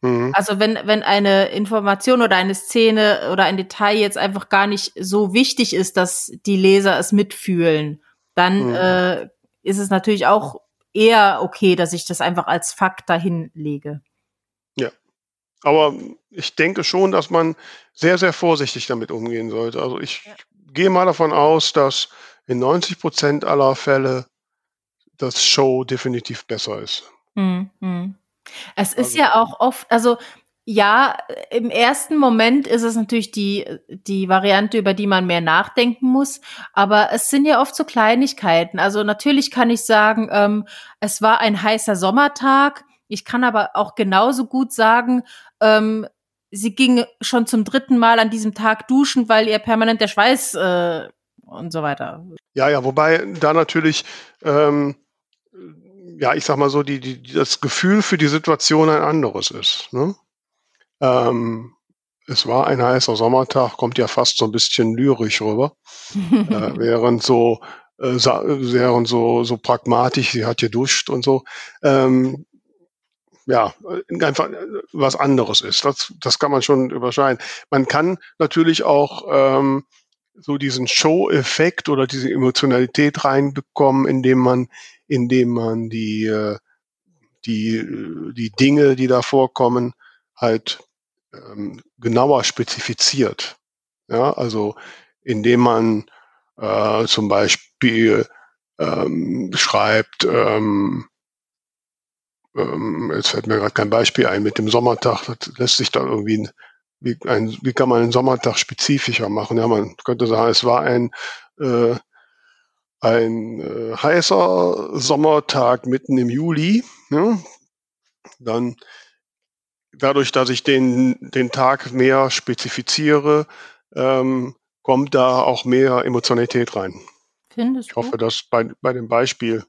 Mhm. Also wenn, wenn eine Information oder eine Szene oder ein Detail jetzt einfach gar nicht so wichtig ist, dass die Leser es mitfühlen, dann Mhm. äh, ist es natürlich auch eher okay, dass ich das einfach als Fakt dahin lege. Aber ich denke schon, dass man sehr, sehr vorsichtig damit umgehen sollte. Also ich Ja. gehe mal davon aus, dass in 90 Prozent aller Fälle das Show definitiv besser ist. Hm, hm. Es ist Also- ja auch oft, also ja, im ersten Moment ist es natürlich die, die Variante, über die man mehr nachdenken muss, aber es sind ja oft so Kleinigkeiten. Also natürlich kann ich sagen, ähm, es war ein heißer Sommertag. Ich kann aber auch genauso gut sagen, ähm, sie ging schon zum dritten Mal an diesem Tag duschen, weil ihr permanent der Schweiß äh, und so weiter. Ja, ja, wobei da natürlich, ähm, ja, ich sag mal so, die, die, das Gefühl für die Situation ein anderes ist. Ne? Ähm, es war ein heißer Sommertag, kommt ja fast so ein bisschen lyrisch rüber. <laughs> äh, während so äh, während so so pragmatisch, sie hat geduscht und so. Ähm, ja, äh, einfach äh, was anderes ist. Das, das kann man schon überscheiden. Man kann natürlich auch ähm, so diesen Show-Effekt oder diese Emotionalität reinbekommen, indem man, indem man die, äh, die, die Dinge, die da vorkommen, halt ähm, genauer spezifiziert. Ja, also indem man äh, zum Beispiel ähm, schreibt, ähm, ähm, jetzt fällt mir gerade kein Beispiel ein mit dem Sommertag, das lässt sich da irgendwie, ein- wie, ein, wie kann man einen Sommertag spezifischer machen? Ja, man könnte sagen, es war ein, äh, ein äh, heißer Sommertag mitten im Juli. Ja? Dann dadurch, dass ich den, den Tag mehr spezifiziere, ähm, kommt da auch mehr Emotionalität rein. Findest Ich hoffe, dass bei, bei dem Beispiel.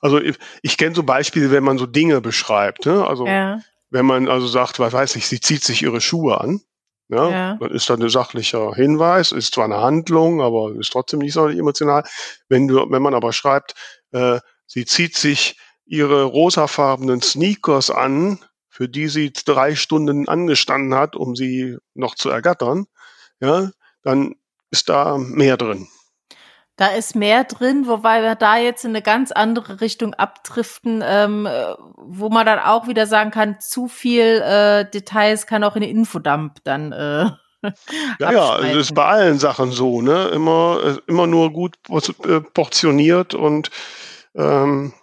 Also ich, ich kenne so Beispiele, wenn man so Dinge beschreibt. Ne? Also Ja. wenn man also sagt, was weiß ich, sie zieht sich ihre Schuhe an, ja, Ja. dann ist das ein sachlicher Hinweis, ist zwar eine Handlung, aber ist trotzdem nicht so emotional. Wenn du, wenn man aber schreibt, äh, sie zieht sich ihre rosafarbenen Sneakers an, für die sie drei Stunden angestanden hat, um sie noch zu ergattern, ja, dann ist da mehr drin. Da ist mehr drin, wobei wir da jetzt in eine ganz andere Richtung abdriften, ähm, äh, wo man dann auch wieder sagen kann, zu viel äh, Details kann auch in den Infodump dann. Äh, <laughs> Ja, ja, also das ist bei allen Sachen so, ne? Immer, äh, immer nur gut äh, portioniert und ähm,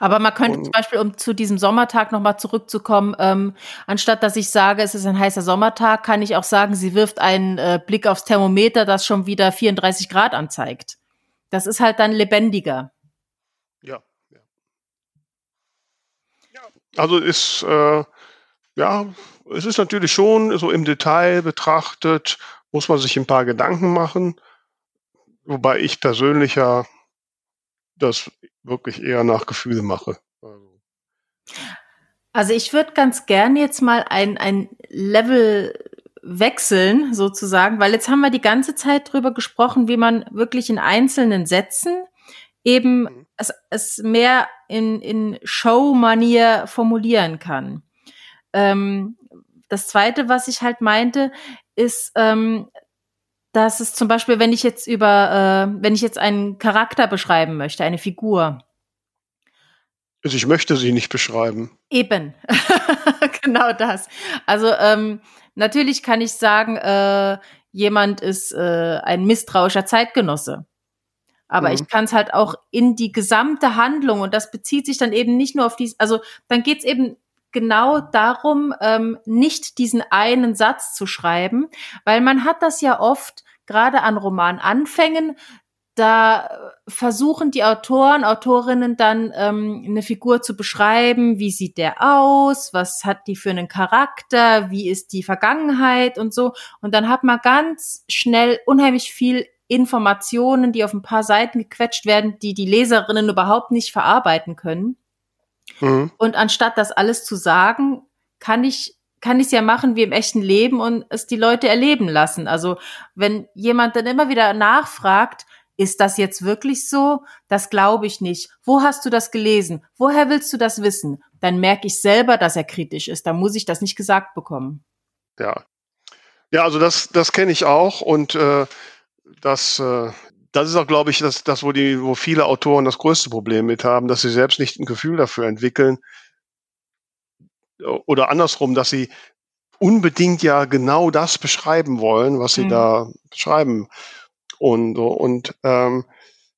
Aber man könnte zum Beispiel, um zu diesem Sommertag nochmal zurückzukommen, ähm, anstatt dass ich sage, es ist ein heißer Sommertag, kann ich auch sagen, sie wirft einen äh, Blick aufs Thermometer, das schon wieder 34 Grad anzeigt. Das ist halt dann lebendiger. ja, ja. Also ist äh, ja, es ist natürlich schon so im Detail betrachtet, muss man sich ein paar Gedanken machen, wobei ich persönlich ja das wirklich eher nach Gefühl mache. Also, Also ich würde ganz gern jetzt mal ein, ein Level wechseln sozusagen, weil jetzt haben wir die ganze Zeit drüber gesprochen, wie man wirklich in einzelnen Sätzen eben mhm. es, es mehr in, in Show-Manier formulieren kann. Ähm, das zweite, was ich halt meinte, ist, ähm, dass es zum Beispiel, wenn ich jetzt über, äh, wenn ich jetzt einen Charakter beschreiben möchte, eine Figur. Also ich möchte sie nicht beschreiben. Eben, <laughs> genau das. Also ähm, natürlich kann ich sagen, äh, jemand ist äh, ein misstrauischer Zeitgenosse. Aber mhm. ich kann es halt auch in die gesamte Handlung und das bezieht sich dann eben nicht nur auf dies, also dann geht es eben genau darum, ähm, nicht diesen einen Satz zu schreiben, weil man hat das ja oft gerade an Romananfängen, da versuchen die Autoren, Autorinnen dann ähm, eine Figur zu beschreiben, wie sieht der aus, was hat die für einen Charakter, wie ist die Vergangenheit und so. Und dann hat man ganz schnell unheimlich viel Informationen, die auf ein paar Seiten gequetscht werden, die die Leserinnen überhaupt nicht verarbeiten können. Mhm. Und anstatt das alles zu sagen, kann ich kann ich es ja machen wie im echten Leben und es die Leute erleben lassen. Also wenn jemand dann immer wieder nachfragt, ist das jetzt wirklich so? Das glaube ich nicht. Wo hast du das gelesen? Woher willst du das wissen? Dann merke ich selber, dass er kritisch ist. Da muss ich das nicht gesagt bekommen. Ja. Ja, also das, das kenne ich auch und äh, das, äh, das ist auch, glaube ich, das, das wo, die, wo viele Autoren das größte Problem mit haben, dass sie selbst nicht ein Gefühl dafür entwickeln. Oder andersrum, dass sie unbedingt ja genau das beschreiben wollen, was sie mhm. da beschreiben. Und, und, ähm,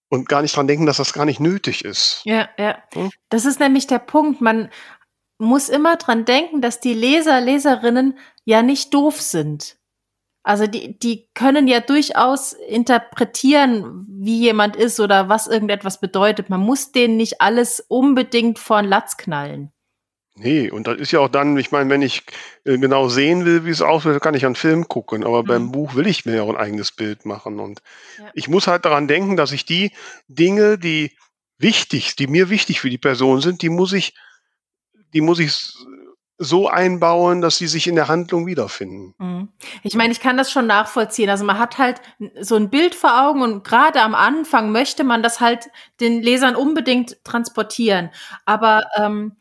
und gar nicht dran denken, dass das gar nicht nötig ist. Ja, ja. Hm? Das ist nämlich der Punkt. Man muss immer dran denken, dass die Leser, Leserinnen ja nicht doof sind. Also die, die können ja durchaus interpretieren, wie jemand ist oder was irgendetwas bedeutet. Man muss denen nicht alles unbedingt vor den Latz knallen. Nee, und das ist ja auch dann, ich meine, wenn ich äh, genau sehen will, wie es aussieht, kann ich einen Film gucken. Aber mhm. beim Buch will ich mir ja auch ein eigenes Bild machen. Und ja. ich muss halt daran denken, dass ich die Dinge, die wichtig, die mir wichtig für die Person sind, die muss ich, die muss ich so einbauen, dass sie sich in der Handlung wiederfinden. Mhm. Ich meine, ich kann das schon nachvollziehen. Also man hat halt so ein Bild vor Augen und gerade am Anfang möchte man das halt den Lesern unbedingt transportieren. Aber ähm,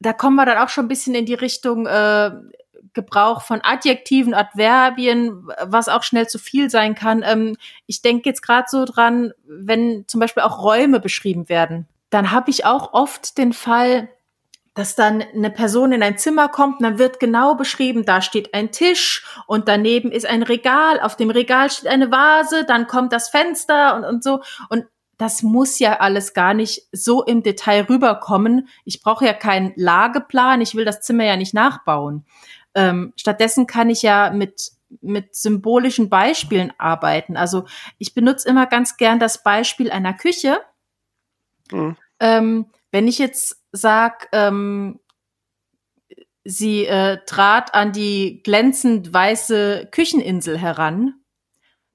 da kommen wir dann auch schon ein bisschen in die Richtung äh, Gebrauch von Adjektiven, Adverbien, was auch schnell zu viel sein kann. Ähm, ich denke jetzt gerade so dran, wenn zum Beispiel auch Räume beschrieben werden, dann habe ich auch oft den Fall, dass dann eine Person in ein Zimmer kommt, und dann wird genau beschrieben, da steht ein Tisch und daneben ist ein Regal, auf dem Regal steht eine Vase, dann kommt das Fenster und, und so. Und das muss ja alles gar nicht so im Detail rüberkommen. Ich brauche ja keinen Lageplan, ich will das Zimmer ja nicht nachbauen. Ähm, stattdessen kann ich ja mit mit symbolischen Beispielen arbeiten. Also ich benutze immer ganz gern das Beispiel einer Küche. Mhm. Ähm, wenn ich jetzt sag, ähm, sie äh, trat an die glänzend weiße Kücheninsel heran,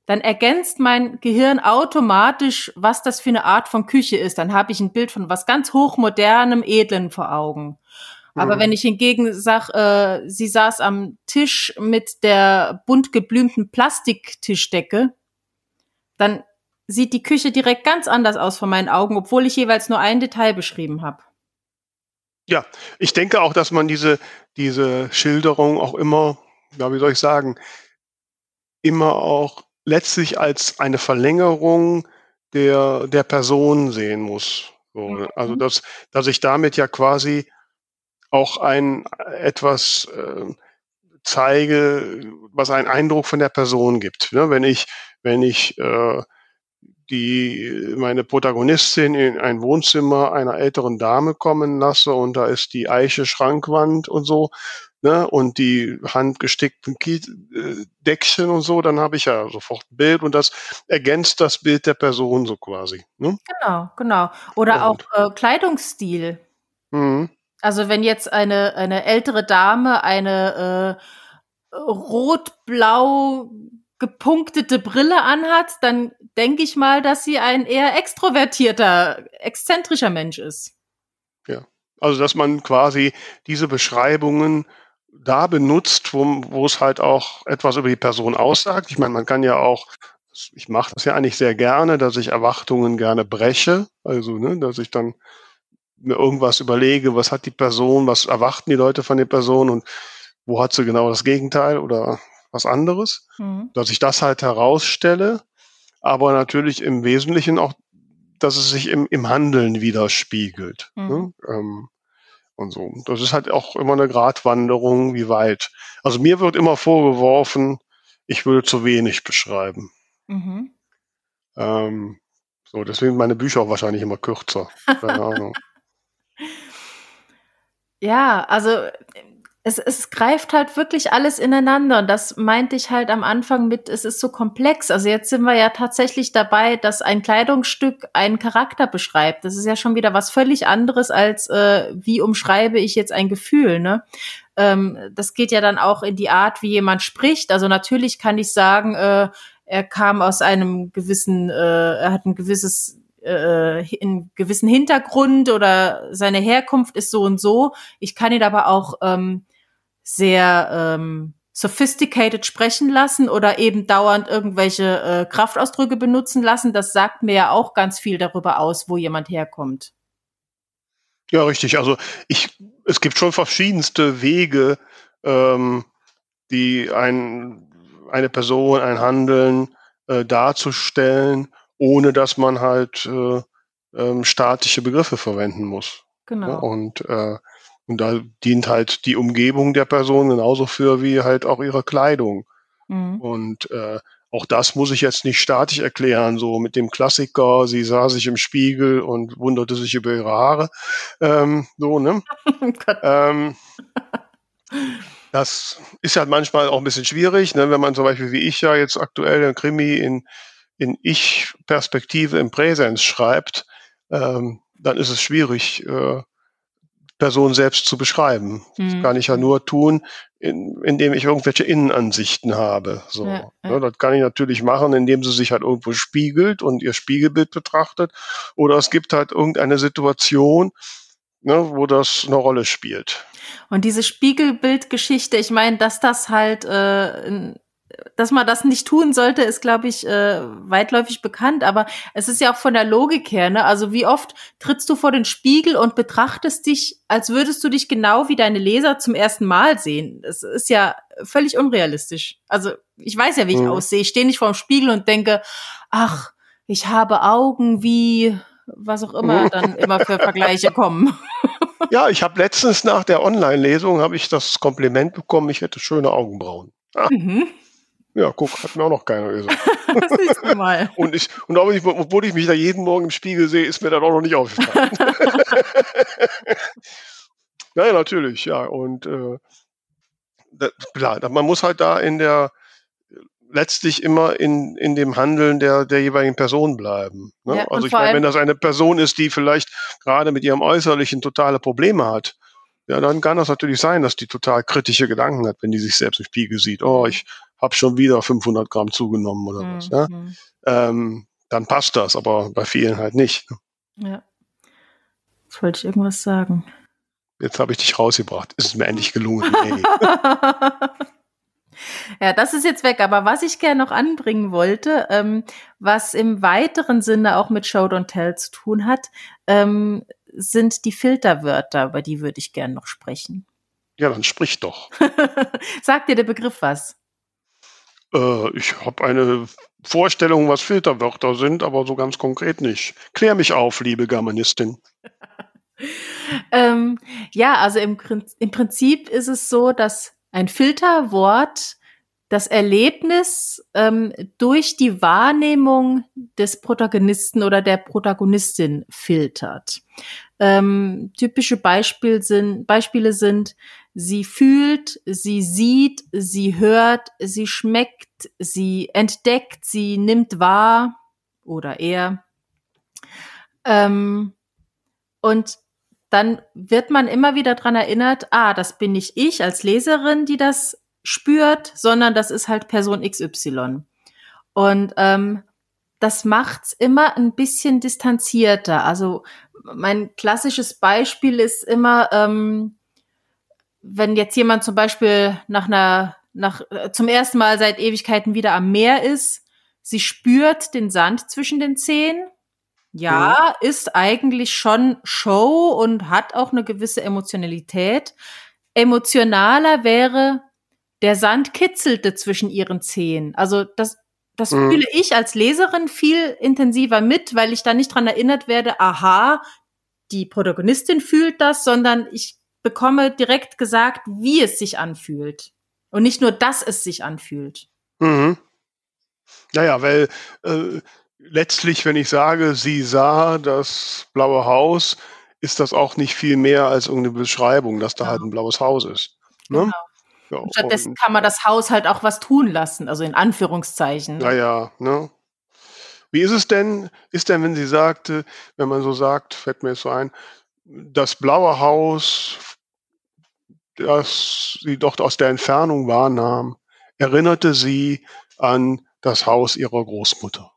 dann ergänzt mein Gehirn automatisch, was das für eine Art von Küche ist. Dann habe ich ein Bild von was ganz hochmodernem, edlen vor Augen. Aber mhm. wenn ich hingegen sag, äh, sie saß am Tisch mit der bunt geblümten Plastiktischdecke, dann sieht die Küche direkt ganz anders aus vor meinen Augen, obwohl ich jeweils nur ein Detail beschrieben habe. Ja, ich denke auch, dass man diese, diese Schilderung auch immer, ja, wie soll ich sagen, immer auch letztlich als eine Verlängerung der, der Person sehen muss. So, ne? Also, mhm. dass, dass ich damit ja quasi auch ein etwas äh, zeige, was einen Eindruck von der Person gibt. Ne? Wenn ich, wenn ich äh, die meine Protagonistin in ein Wohnzimmer einer älteren Dame kommen lasse und da ist die Eiche Schrankwand und so, ne, und die handgestickten äh, Deckchen und so, dann habe ich ja sofort ein Bild und das ergänzt das Bild der Person so quasi. Ne? Genau, genau. Oder und, auch äh, Kleidungsstil. Mhm. Also wenn jetzt eine, eine ältere Dame eine äh, rot-blau gepunktete Brille anhat, dann denke ich mal, dass sie ein eher extrovertierter, exzentrischer Mensch ist. Ja, also dass man quasi diese Beschreibungen da benutzt, wo, wo es halt auch etwas über die Person aussagt. Ich meine, man kann ja auch, ich mache das ja eigentlich sehr gerne, dass ich Erwartungen gerne breche. Also, ne, dass ich dann mir irgendwas überlege, was hat die Person, was erwarten die Leute von der Person und wo hat sie genau das Gegenteil oder was anderes. Mhm. Dass ich das halt herausstelle, aber natürlich im Wesentlichen auch, dass es sich im, im Handeln widerspiegelt. Mhm. Ne? Ähm, und so. Das ist halt auch immer eine Gratwanderung, wie weit. Also mir wird immer vorgeworfen, ich würde zu wenig beschreiben. Mhm. Ähm, so, deswegen meine Bücher auch wahrscheinlich immer kürzer. Keine <laughs> Ahnung. Ja, also es, es greift halt wirklich alles ineinander und das meinte ich halt am Anfang mit, es ist so komplex. Also jetzt sind wir ja tatsächlich dabei, dass ein Kleidungsstück einen Charakter beschreibt. Das ist ja schon wieder was völlig anderes als äh, wie umschreibe ich jetzt ein Gefühl. Ne? Ähm, das geht ja dann auch in die Art, wie jemand spricht. Also natürlich kann ich sagen, äh, er kam aus einem gewissen, äh, er hat ein gewisses äh, einen gewissen Hintergrund oder seine Herkunft ist so und so. Ich kann ihn aber auch ähm, sehr ähm, sophisticated sprechen lassen oder eben dauernd irgendwelche äh, Kraftausdrücke benutzen lassen. Das sagt mir ja auch ganz viel darüber aus, wo jemand herkommt. Ja, richtig. Also ich, es gibt schon verschiedenste Wege, ähm, die ein, eine Person, ein Handeln äh, darzustellen, ohne dass man halt äh, ähm, statische Begriffe verwenden muss. Genau. Ja, und äh, und da dient halt die Umgebung der Person genauso für wie halt auch ihre Kleidung. Mhm. Und äh, auch das muss ich jetzt nicht statisch erklären, so mit dem Klassiker, sie sah sich im Spiegel und wunderte sich über ihre Haare. Ähm, so, ne? <laughs> Oh ähm, das ist halt manchmal auch ein bisschen schwierig, ne? wenn man zum Beispiel wie ich ja jetzt aktuell ein Krimi in, in Ich-Perspektive im Präsens schreibt, ähm, dann ist es schwierig, äh, Person selbst zu beschreiben. Mhm. Das kann ich ja nur tun, in, indem ich irgendwelche Innenansichten habe. So. Ja, ja. Ja, das kann ich natürlich machen, indem sie sich halt irgendwo spiegelt und ihr Spiegelbild betrachtet. Oder es gibt halt irgendeine Situation, ne, wo das eine Rolle spielt. Und diese Spiegelbildgeschichte, ich meine, dass das halt äh, dass man das nicht tun sollte, ist, glaube ich, äh, weitläufig bekannt. Aber es ist ja auch von der Logik her, ne? Also wie oft trittst du vor den Spiegel und betrachtest dich, als würdest du dich genau wie deine Leser zum ersten Mal sehen? Das ist ja völlig unrealistisch. Also ich weiß ja, wie ich mhm. aussehe. Ich stehe nicht vor dem Spiegel und denke, ach, ich habe Augen wie was auch immer dann immer für Vergleiche kommen. <laughs> Ja, ich habe letztens nach der Online-Lesung habe ich das Kompliment bekommen, ich hätte schöne Augenbrauen. Mhm. Ja, guck, hat mir auch noch keiner gesagt. <laughs> Du mal. und ich, und obwohl ich mich da jeden Morgen im Spiegel sehe, ist mir das auch noch nicht aufgefallen. <laughs> naja, natürlich, ja. Und äh, das, klar, man muss halt da in der letztlich immer in, in dem Handeln der, der jeweiligen Person bleiben. Ne? Ja, also ich meine, wenn das eine Person ist, die vielleicht gerade mit ihrem Äußerlichen totale Probleme hat, ja, dann kann das natürlich sein, dass die total kritische Gedanken hat, wenn die sich selbst im Spiegel sieht. Oh, ich habe schon wieder 500 Gramm zugenommen oder mhm. was. Ja? Mhm. Ähm, dann passt das, aber bei vielen halt nicht. Ne? Ja. Jetzt wollte ich irgendwas sagen. Jetzt habe ich dich rausgebracht. Ist es mir endlich gelungen. <laughs> ja, das ist jetzt weg. Aber was ich gerne noch anbringen wollte, ähm, was im weiteren Sinne auch mit Show Don't Tell zu tun hat, ähm, sind die Filterwörter, über die würde ich gerne noch sprechen. Ja, dann sprich doch. <laughs> Sagt dir der Begriff was? Äh, ich habe eine Vorstellung, was Filterwörter sind, aber so ganz konkret nicht. Klär mich auf, liebe Germanistin. <laughs> ähm, ja, also im, im Prinzip ist es so, dass ein Filterwort das Erlebnis ähm, durch die Wahrnehmung des Protagonisten oder der Protagonistin filtert. Ähm, typische Beispiel sind, Beispiele sind Sie fühlt, sie sieht, sie hört, sie schmeckt, sie entdeckt, sie nimmt wahr oder er. Ähm, und dann wird man immer wieder dran erinnert, ah, das bin nicht ich als Leserin, die das spürt, sondern das ist halt Person XY. Und ähm, das macht's immer ein bisschen distanzierter. Also mein klassisches Beispiel ist immer, ähm, wenn jetzt jemand zum Beispiel nach einer, nach, äh, zum ersten Mal seit Ewigkeiten wieder am Meer ist, sie spürt den Sand zwischen den Zehen. Ja, mhm. ist eigentlich schon Show und hat auch eine gewisse Emotionalität. Emotionaler wäre, der Sand kitzelte zwischen ihren Zehen. Also das, das mhm. fühle ich als Leserin viel intensiver mit, weil ich da nicht dran erinnert werde, aha, die Protagonistin fühlt das, sondern ich bekomme direkt gesagt, wie es sich anfühlt. Und nicht nur, dass es sich anfühlt. Mhm. Naja, weil äh, letztlich, wenn ich sage, sie sah das blaue Haus, ist das auch nicht viel mehr als irgendeine Beschreibung, dass da ja. halt ein blaues Haus ist. Ne? Genau. Ja, stattdessen kann man das Haus halt auch was tun lassen, also in Anführungszeichen. Naja, ne? Wie ist es denn, ist denn, wenn sie sagte, wenn man so sagt, fällt mir jetzt so ein, das blaue Haus das sie dort aus der Entfernung wahrnahm, erinnerte sie an das Haus ihrer Großmutter.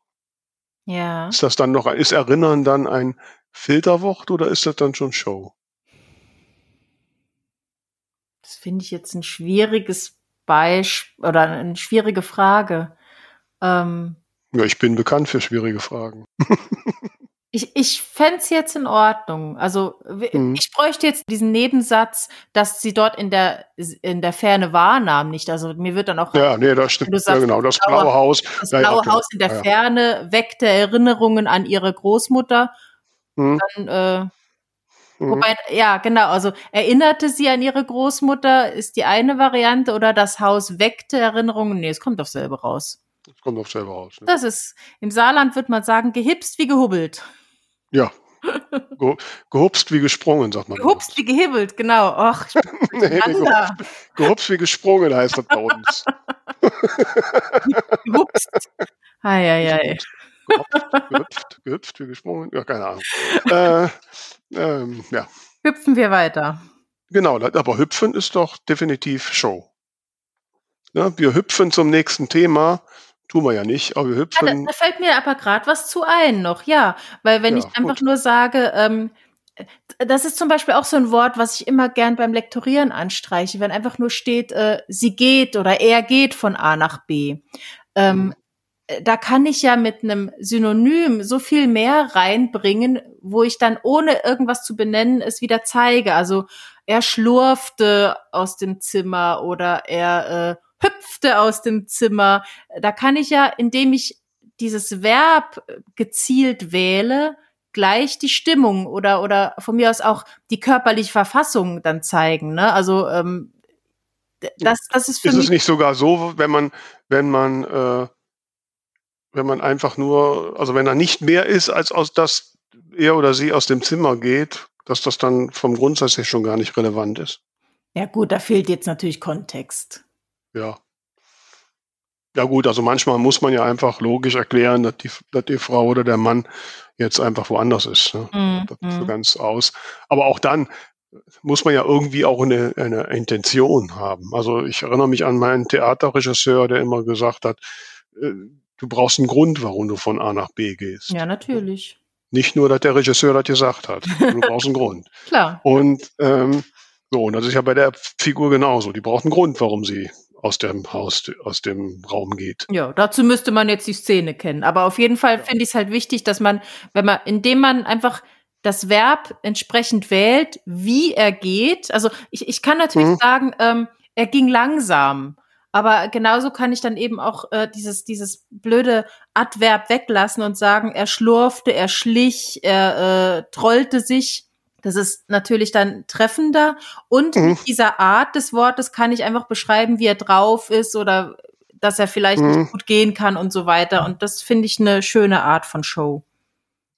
Ja. Ist das dann noch, ist Erinnern dann ein Filterwort oder ist das dann schon Show? Das finde ich jetzt ein schwieriges Beispiel oder eine schwierige Frage. Ähm, ja, ich bin bekannt für schwierige Fragen. <laughs> Ich, ich fände es jetzt in Ordnung. Also mhm. ich bräuchte jetzt diesen Nebensatz, dass sie dort in der in der Ferne wahrnahm, nicht. Also mir wird dann auch ja, nee, das stimmt. Sagst, ja, genau, das blaue, blaue Haus, das blaue ja, Haus in der Ferne weckte Erinnerungen an ihre Großmutter. Mhm. Dann, äh, mhm. Wobei, ja, genau, also erinnerte sie an ihre Großmutter, ist die eine Variante, oder das Haus weckte Erinnerungen. Nee, es kommt auf selber raus. Das kommt auf selber raus. Ne? Das ist, im Saarland würde man sagen, gehipst wie gehubbelt. Ja. Ge gehupst wie gesprungen, sagt man. Gehupst wie gehibbelt, genau. Ach, <laughs> nee, gehupst, gehupst wie gesprungen heißt das bei uns. <laughs> gehupst. Eieiei. Gehüpft, gehüpft wie gesprungen. Ja, keine Ahnung. Äh, ähm, ja. Hüpfen wir weiter. Genau, aber hüpfen ist doch definitiv Show. Ja, wir hüpfen zum nächsten Thema Tun wir ja nicht, aber wir hüpfen. Ja, da, da, fällt mir aber gerade was zu ein noch, ja. Weil wenn ja, ich einfach gut. nur sage, ähm, das ist zum Beispiel auch so ein Wort, was ich immer gern beim Lektorieren anstreiche, wenn einfach nur steht, äh, sie geht oder er geht von A nach B. Ähm, mhm. Da kann ich ja mit einem Synonym so viel mehr reinbringen, wo ich dann ohne irgendwas zu benennen es wieder zeige. Also er schlurfte aus dem Zimmer oder er äh, hüpfte aus dem Zimmer. Da kann ich ja, indem ich dieses Verb gezielt wähle, gleich die Stimmung oder oder von mir aus auch die körperliche Verfassung dann zeigen. Ne? Also ähm, das, das ist für ist mich. es nicht sogar so, wenn man wenn man äh, wenn man einfach nur, also wenn er nicht mehr ist, als aus das er oder sie aus dem Zimmer geht, dass das dann vom Grundsatz her schon gar nicht relevant ist? Ja gut, da fehlt jetzt natürlich Kontext. Ja. Ja gut, also manchmal muss man ja einfach logisch erklären, dass die, dass die Frau oder der Mann jetzt einfach woanders ist. Ne? Mm, das ist so mhm. ganz aus. Aber auch dann muss man ja irgendwie auch eine, eine Intention haben. Also ich erinnere mich an meinen Theaterregisseur, der immer gesagt hat, äh, du brauchst einen Grund, warum du von A nach B gehst. Ja, natürlich. Nicht nur, dass der Regisseur das gesagt hat. Du brauchst einen Grund. <laughs> Klar. Und ähm, so, und das ist ja bei der Figur genauso. Die braucht einen Grund, warum sie aus dem Haus, aus dem Raum geht. Ja, dazu müsste man jetzt die Szene kennen. Aber auf jeden Fall ja. finde ich es halt wichtig, dass man, wenn man, indem man einfach das Verb entsprechend wählt, wie er geht. Also ich, ich kann natürlich mhm. sagen, ähm, er ging langsam. Aber genauso kann ich dann eben auch äh, dieses, dieses blöde Adverb weglassen und sagen, er schlurfte, er schlich, er äh, trollte sich. Das ist natürlich dann treffender. Und mhm. mit dieser Art des Wortes kann ich einfach beschreiben, wie er drauf ist oder dass er vielleicht mhm. nicht gut gehen kann und so weiter. Und das finde ich eine schöne Art von Show.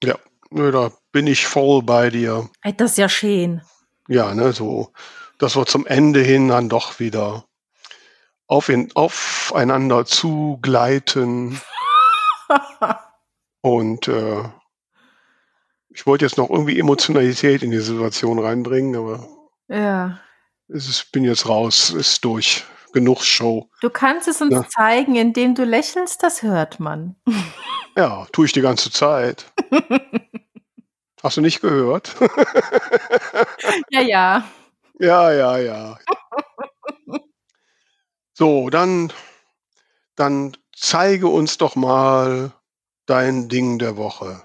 Ja, da bin ich voll bei dir. Das ist ja schön. Ja, ne, so, dass wir zum Ende hin dann doch wieder auf in, aufeinander zugleiten. <laughs> und äh, ich wollte jetzt noch irgendwie Emotionalität in die Situation reinbringen, aber ja. es ist, bin jetzt raus, ist durch. Genug Show. Du kannst es uns ja. zeigen, indem du lächelst, das hört man. Ja, tue ich die ganze Zeit. <laughs> Hast du nicht gehört? ja, ja. Ja, ja, ja. <laughs> So, dann, dann zeige uns doch mal dein Ding der Woche.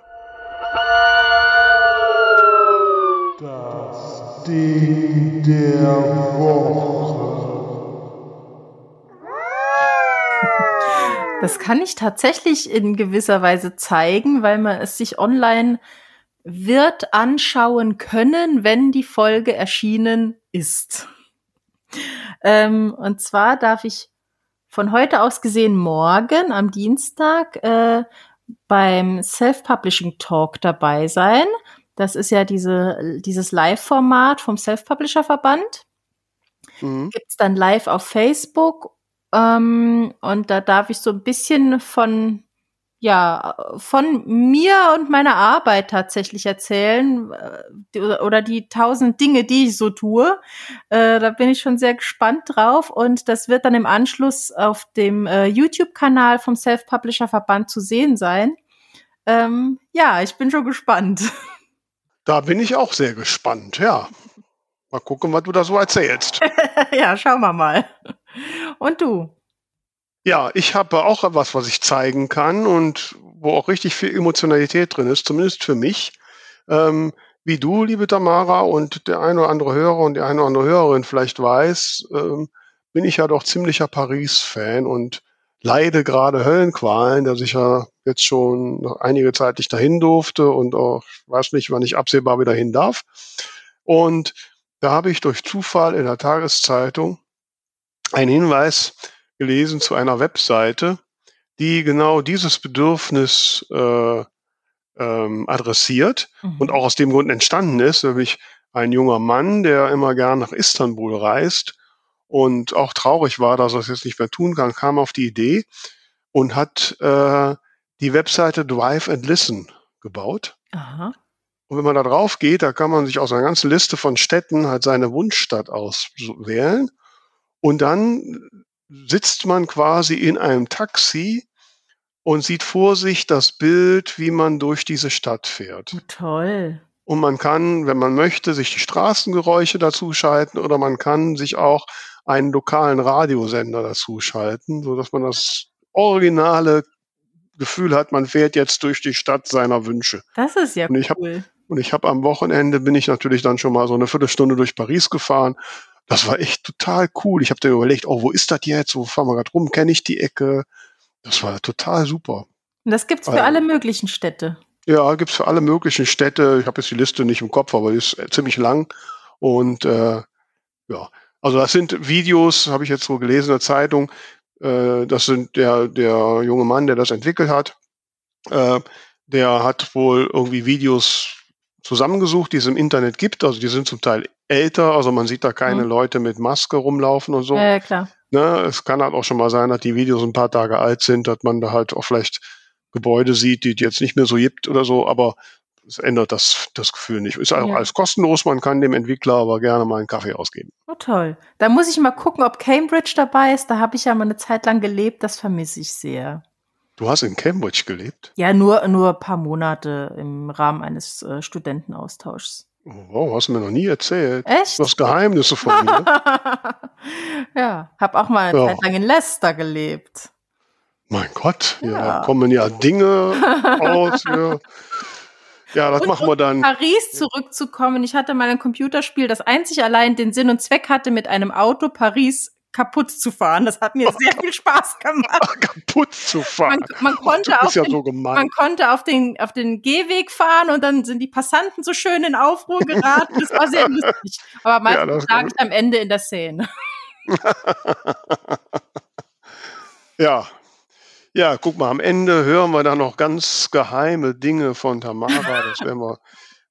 Das Ding der Woche. Das kann ich tatsächlich in gewisser Weise zeigen, weil man es sich online wird anschauen können, wenn die Folge erschienen ist. Ähm, und zwar darf ich von heute aus gesehen morgen am Dienstag äh, beim Self-Publishing Talk dabei sein. Das ist ja diese, dieses Live-Format vom Self-Publisher-Verband. Mhm. Gibt's dann live auf Facebook ähm, und da darf ich so ein bisschen von, ja, von mir und meiner Arbeit tatsächlich erzählen äh, oder die tausend Dinge, die ich so tue. Äh, da bin ich schon sehr gespannt drauf und das wird dann im Anschluss auf dem äh, YouTube-Kanal vom Self-Publisher Verband zu sehen sein. Ähm, ja, ich bin schon gespannt. <laughs> Da bin ich auch sehr gespannt, ja. Mal gucken, was du da so erzählst. <laughs> ja, schauen wir mal. Und du? Ja, ich habe auch was, was ich zeigen kann und wo auch richtig viel Emotionalität drin ist, zumindest für mich. Ähm, wie du, liebe Tamara, und der eine oder andere Hörer und die eine oder andere Hörerin vielleicht weiß, ähm, bin ich ja doch ziemlicher Paris-Fan und leide gerade Höllenqualen, dass ich ja jetzt schon noch einige Zeit nicht dahin durfte und auch weiß nicht, wann ich absehbar wieder hin darf. Und da habe ich durch Zufall in der Tageszeitung einen Hinweis gelesen zu einer Webseite, die genau dieses Bedürfnis äh, ähm, adressiert Mhm. und auch aus dem Grund entstanden ist, nämlich ein junger Mann, der immer gern nach Istanbul reist und auch traurig war, dass er es jetzt nicht mehr tun kann, kam auf die Idee und hat äh, die Webseite Drive and Listen gebaut. Aha. Und wenn man da drauf geht, da kann man sich aus einer ganzen Liste von Städten halt seine Wunschstadt auswählen. Und dann sitzt man quasi in einem Taxi und sieht vor sich das Bild, wie man durch diese Stadt fährt. Oh, toll. Und man kann, wenn man möchte, sich die Straßengeräusche dazuschalten oder man kann sich auch einen lokalen Radiosender dazuschalten, so dass man das originale Gefühl hat, man fährt jetzt durch die Stadt seiner Wünsche. Das ist ja Und ich hab- cool. Und ich habe am Wochenende bin ich natürlich dann schon mal so eine Viertelstunde durch Paris gefahren. Das war echt total cool. Ich habe dann überlegt, oh, wo ist das jetzt? Wo fahren wir gerade rum? Kenne ich die Ecke? Das war total super. Und das gibt's für Also- alle möglichen Städte. Ja, gibt's für alle möglichen Städte. Ich habe jetzt die Liste nicht im Kopf, aber die ist äh, ziemlich lang. Und äh, ja, also das sind Videos, habe ich jetzt so gelesen in der Zeitung. Äh, das sind der, der junge Mann, der das entwickelt hat. Äh, der hat wohl irgendwie Videos zusammengesucht, die es im Internet gibt. Also die sind zum Teil älter, also man sieht da keine Mhm. Leute mit Maske rumlaufen und so. Ja, klar. Ne, es kann halt auch schon mal sein, dass die Videos ein paar Tage alt sind, dass man da halt auch vielleicht Gebäude sieht, die es jetzt nicht mehr so gibt oder so, aber es ändert das, das Gefühl nicht. Ist auch Ja. alles kostenlos, man kann dem Entwickler aber gerne mal einen Kaffee ausgeben. Oh, toll. Da muss ich mal gucken, ob Cambridge dabei ist. Da habe ich ja mal eine Zeit lang gelebt. Das vermisse ich sehr. Du hast in Cambridge gelebt? Ja, nur, nur ein paar Monate im Rahmen eines äh, Studentenaustauschs. Oh, wow, hast du mir noch nie erzählt. Echt? Du hast Geheimnisse von mir. <laughs> ja, habe auch mal eine Ja. Zeit lang in Leicester gelebt. mein Gott, ja. Ja. da kommen ja Dinge <laughs> aus. Ja, ja das Und- machen wir dann. Paris zurückzukommen. Ich hatte mal ein Computerspiel, das einzig allein den Sinn und Zweck hatte, mit einem Auto Paris kaputt zu fahren. Das hat mir <laughs> sehr viel Spaß gemacht. kaputt zu fahren. Man, man konnte du auf ja den, so man konnte auf den, auf den Gehweg fahren und dann sind die Passanten so schön in Aufruhr <laughs> geraten. Das war sehr lustig. Aber Ja, meistens das lag ich am Ende in der Szene. <laughs> Ja. Ja, guck mal, am Ende hören wir dann noch ganz geheime Dinge von Tamara. Das werden wir,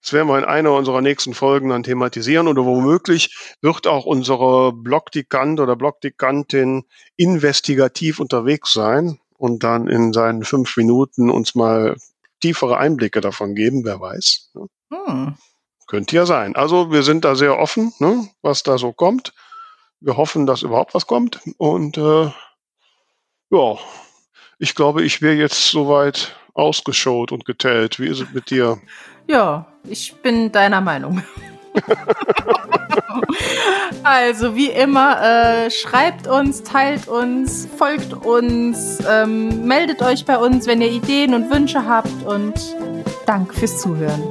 das werden wir in einer unserer nächsten Folgen dann thematisieren oder womöglich wird auch unsere Blogdikant oder Blogdikantin investigativ unterwegs sein und dann in seinen fünf Minuten uns mal tiefere Einblicke davon geben, wer weiß. ne? Hm. Könnte ja sein. Also wir sind da sehr offen, ne, was da so kommt. Wir hoffen, dass überhaupt was kommt. Und äh, ja, ich glaube, ich wäre jetzt soweit ausgeschaut und getellt. Wie ist es mit dir? Ja, ich bin deiner Meinung. <laughs> Also wie immer, äh, schreibt uns, teilt uns, folgt uns, ähm, meldet euch bei uns, wenn ihr Ideen und Wünsche habt und Dank fürs Zuhören.